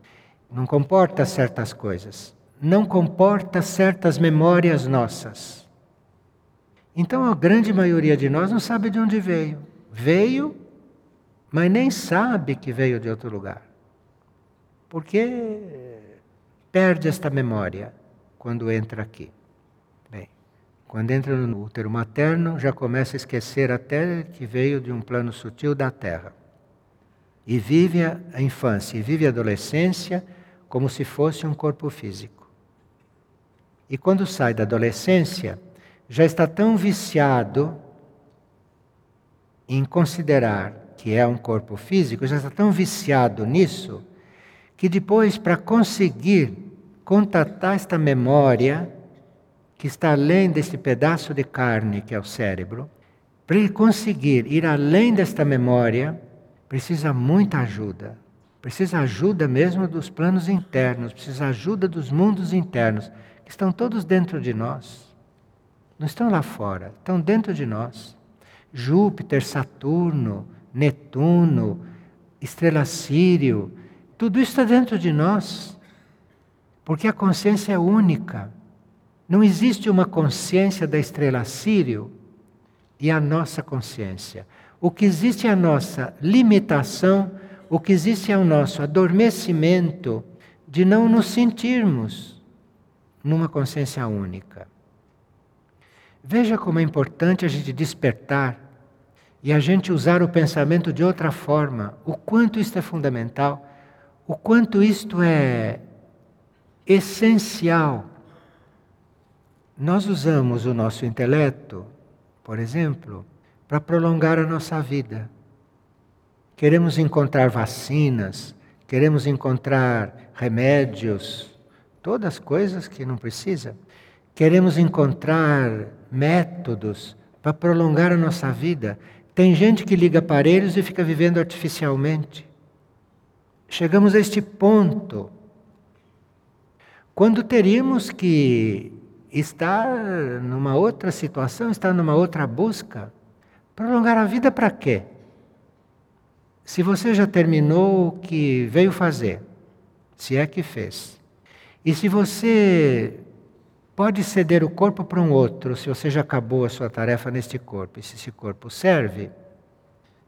Não comporta certas coisas. Não comporta certas memórias nossas. Então a grande maioria de nós não sabe de onde veio. Veio, mas nem sabe que veio de outro lugar. Porque perde esta memória quando entra aqui. Bem, quando entra no útero materno, já começa a esquecer até que veio de um plano sutil da Terra. E vive a infância, e vive a adolescência como se fosse um corpo físico. E quando sai da adolescência, já está tão viciado em considerar que é um corpo físico, já está tão viciado nisso, que depois, para conseguir contatar esta memória que está além deste pedaço de carne que é o cérebro, para ele conseguir ir além desta memória, precisa muita ajuda. Precisa ajuda mesmo dos planos internos, precisa ajuda dos mundos internos, que estão todos dentro de nós. Não estão lá fora, estão dentro de nós. Júpiter, Saturno, Netuno, estrela Sírio, tudo isso está dentro de nós. Porque a consciência é única. Não existe uma consciência da estrela Sírio e a nossa consciência. O que existe é a nossa limitação, o que existe é o nosso adormecimento de não nos sentirmos numa consciência única. Veja como é importante a gente despertar e a gente usar o pensamento de outra forma, o quanto isto é fundamental, o quanto isto é essencial. Nós usamos o nosso intelecto, por exemplo, para prolongar a nossa vida. Queremos encontrar vacinas, queremos encontrar remédios, todas coisas que não precisa. Queremos encontrar métodos para prolongar a nossa vida. Tem gente que liga aparelhos e fica vivendo artificialmente. Chegamos a este ponto quando teríamos que estar numa outra situação, estar numa outra busca. Prolongar a vida para quê? Se você já terminou o que veio fazer, se é que fez, e se você pode ceder o corpo para um outro, se você já acabou a sua tarefa neste corpo, e se esse corpo serve,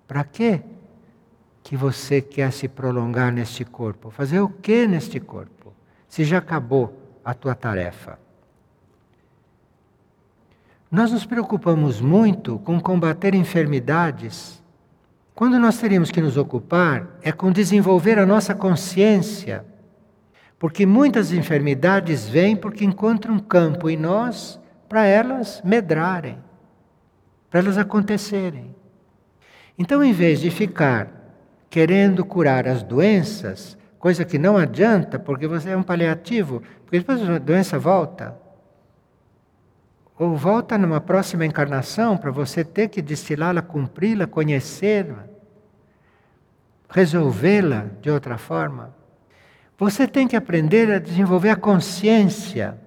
para quê que você quer se prolongar neste corpo? Fazer o que neste corpo? se já acabou a tua tarefa. Nós nos preocupamos muito com combater enfermidades, quando nós teríamos que nos ocupar é com desenvolver a nossa consciência, porque muitas enfermidades vêm porque encontram um campo em nós para elas medrarem, para elas acontecerem. Então, em vez de ficar querendo curar as doenças, Coisa que não adianta, porque você é um paliativo, porque depois a doença volta. Ou volta numa próxima encarnação para você ter que destilá-la, cumpri-la, conhecê-la, resolvê-la de outra forma. Você tem que aprender a desenvolver a consciência.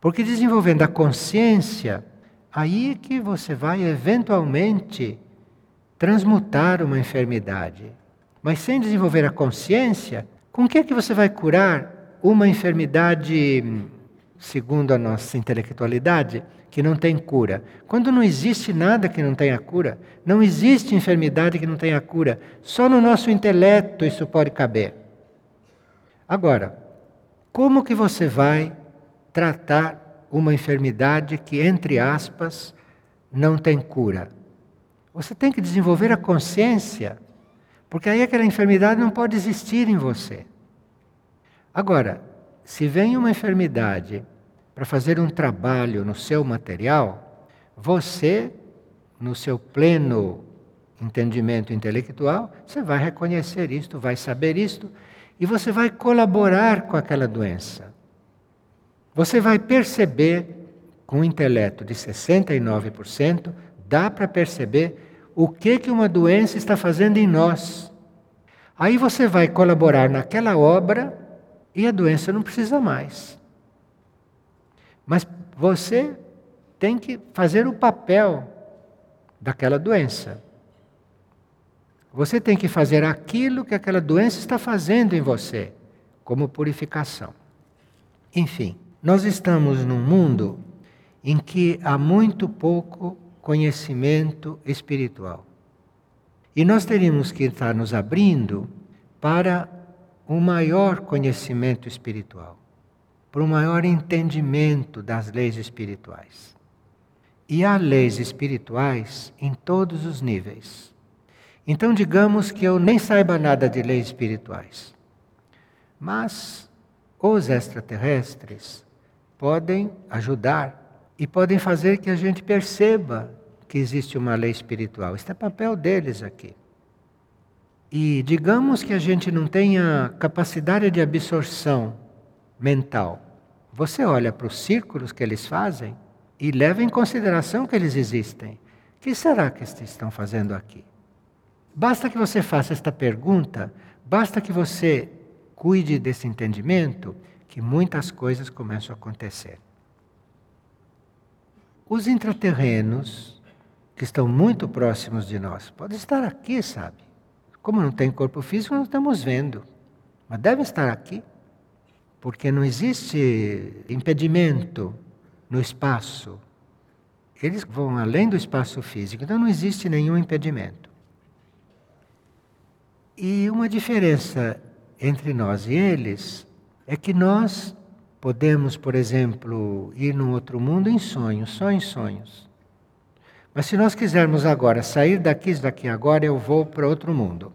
Porque desenvolvendo a consciência, aí é que você vai eventualmente transmutar uma enfermidade. Mas sem desenvolver a consciência, com que é que você vai curar uma enfermidade, segundo a nossa intelectualidade, que não tem cura? Quando não existe nada que não tenha cura, não existe enfermidade que não tenha cura. Só no nosso intelecto isso pode caber. Agora, como que você vai tratar uma enfermidade que, entre aspas, não tem cura? Você tem que desenvolver a consciência porque aí aquela enfermidade não pode existir em você. Agora, se vem uma enfermidade para fazer um trabalho no seu material, você, no seu pleno entendimento intelectual, você vai reconhecer isto, vai saber isto, e você vai colaborar com aquela doença. Você vai perceber, com um intelecto de 69%, dá para perceber o que, que uma doença está fazendo em nós. Aí você vai colaborar naquela obra e a doença não precisa mais. Mas você tem que fazer o papel daquela doença. Você tem que fazer aquilo que aquela doença está fazendo em você, como purificação. Enfim, nós estamos num mundo em que há muito pouco conhecimento espiritual. E nós teríamos que estar nos abrindo para um maior conhecimento espiritual, para um maior entendimento das leis espirituais. E há leis espirituais em todos os níveis. Então, digamos que eu nem saiba nada de leis espirituais, mas os extraterrestres podem ajudar e podem fazer que a gente perceba que existe uma lei espiritual. Este é papel deles aqui. E digamos que a gente não tenha capacidade de absorção mental. Você olha para os círculos que eles fazem e leva em consideração que eles existem. O que será que eles estão fazendo aqui? Basta que você faça esta pergunta, basta que você cuide desse entendimento, que muitas coisas começam a acontecer. Os intraterrenos que estão muito próximos de nós. Pode estar aqui, sabe? Como não tem corpo físico, não estamos vendo. Mas deve estar aqui. Porque não existe impedimento no espaço. Eles vão além do espaço físico, então não existe nenhum impedimento. E uma diferença entre nós e eles é que nós podemos, por exemplo, ir num outro mundo em sonhos, só em sonhos. Mas se nós quisermos agora sair daqui, daqui agora eu vou para outro mundo.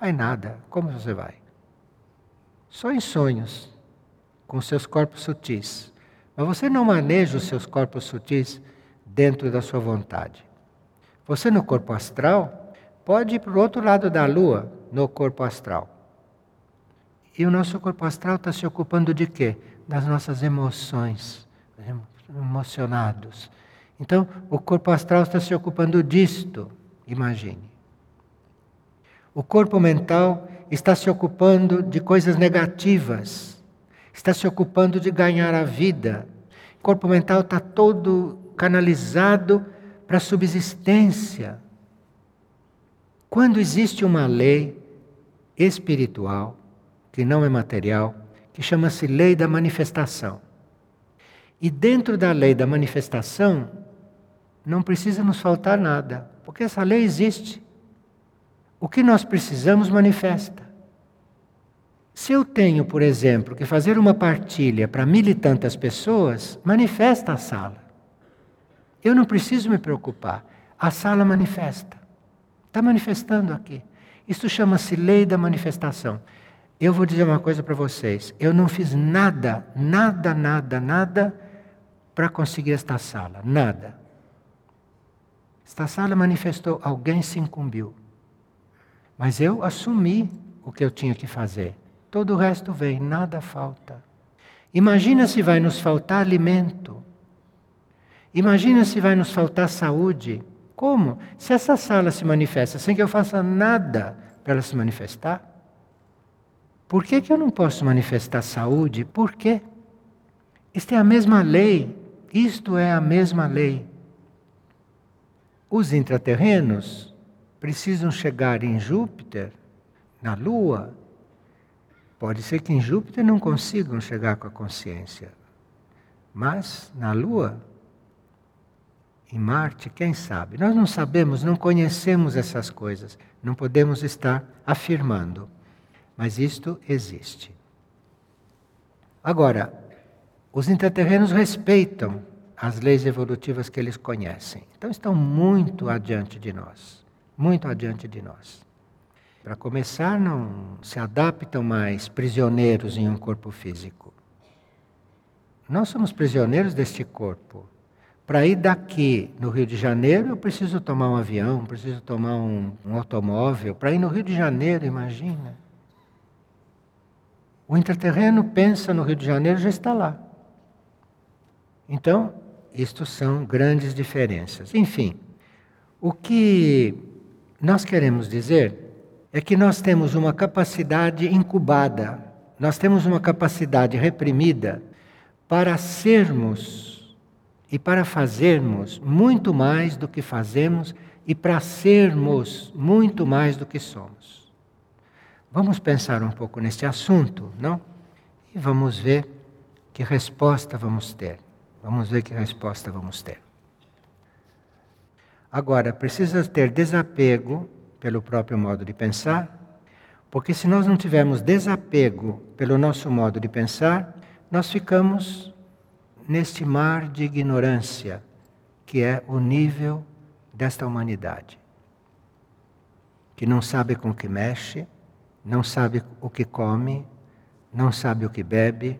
Vai nada. Como você vai? Só em sonhos, com seus corpos sutis. Mas você não maneja os seus corpos sutis dentro da sua vontade. Você no corpo astral pode ir para o outro lado da lua, no corpo astral. E o nosso corpo astral está se ocupando de quê? Das nossas emoções, emocionados então, o corpo astral está se ocupando disto, imagine. O corpo mental está se ocupando de coisas negativas, está se ocupando de ganhar a vida. O corpo mental está todo canalizado para a subsistência. Quando existe uma lei espiritual, que não é material, que chama-se lei da manifestação. E dentro da lei da manifestação não precisa nos faltar nada, porque essa lei existe. O que nós precisamos manifesta. Se eu tenho, por exemplo, que fazer uma partilha para mil e tantas pessoas, manifesta a sala. Eu não preciso me preocupar. A sala manifesta. Está manifestando aqui. Isso chama-se lei da manifestação. Eu vou dizer uma coisa para vocês. Eu não fiz nada, nada, nada, nada para conseguir esta sala. Nada. Esta sala manifestou, alguém se incumbiu. Mas eu assumi o que eu tinha que fazer. Todo o resto vem, nada falta. Imagina se vai nos faltar alimento. Imagina se vai nos faltar saúde. Como? Se essa sala se manifesta sem que eu faça nada para ela se manifestar? Por que, que eu não posso manifestar saúde? Por quê? Isto é a mesma lei. Isto é a mesma lei. Os intraterrenos precisam chegar em Júpiter, na Lua. Pode ser que em Júpiter não consigam chegar com a consciência, mas na Lua, em Marte, quem sabe? Nós não sabemos, não conhecemos essas coisas, não podemos estar afirmando, mas isto existe. Agora, os intraterrenos respeitam as leis evolutivas que eles conhecem. Então estão muito adiante de nós, muito adiante de nós. Para começar, não se adaptam mais prisioneiros em um corpo físico. Nós somos prisioneiros deste corpo. Para ir daqui no Rio de Janeiro, eu preciso tomar um avião, preciso tomar um, um automóvel. Para ir no Rio de Janeiro, imagina. O intraterreno pensa no Rio de Janeiro já está lá. Então, isto são grandes diferenças. Enfim, o que nós queremos dizer é que nós temos uma capacidade incubada, nós temos uma capacidade reprimida para sermos e para fazermos muito mais do que fazemos e para sermos muito mais do que somos. Vamos pensar um pouco neste assunto, não? E vamos ver que resposta vamos ter. Vamos ver que resposta vamos ter. Agora, precisa ter desapego pelo próprio modo de pensar, porque se nós não tivermos desapego pelo nosso modo de pensar, nós ficamos neste mar de ignorância, que é o nível desta humanidade, que não sabe com que mexe, não sabe o que come, não sabe o que bebe,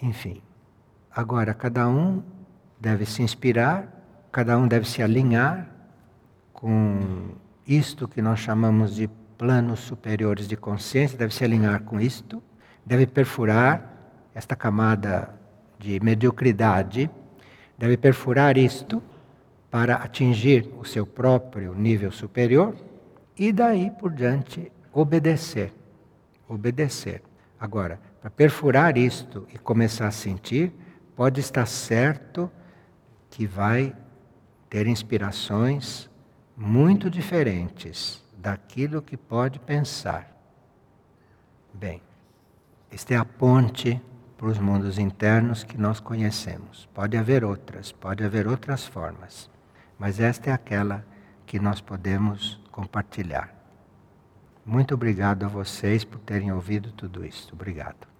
enfim. Agora, cada um deve se inspirar, cada um deve se alinhar com isto que nós chamamos de planos superiores de consciência, deve se alinhar com isto, deve perfurar esta camada de mediocridade, deve perfurar isto para atingir o seu próprio nível superior e daí por diante obedecer. Obedecer. Agora, para perfurar isto e começar a sentir, pode estar certo que vai ter inspirações muito diferentes daquilo que pode pensar. Bem, esta é a ponte para os mundos internos que nós conhecemos. Pode haver outras, pode haver outras formas. Mas esta é aquela que nós podemos compartilhar. Muito obrigado a vocês por terem ouvido tudo isso. Obrigado.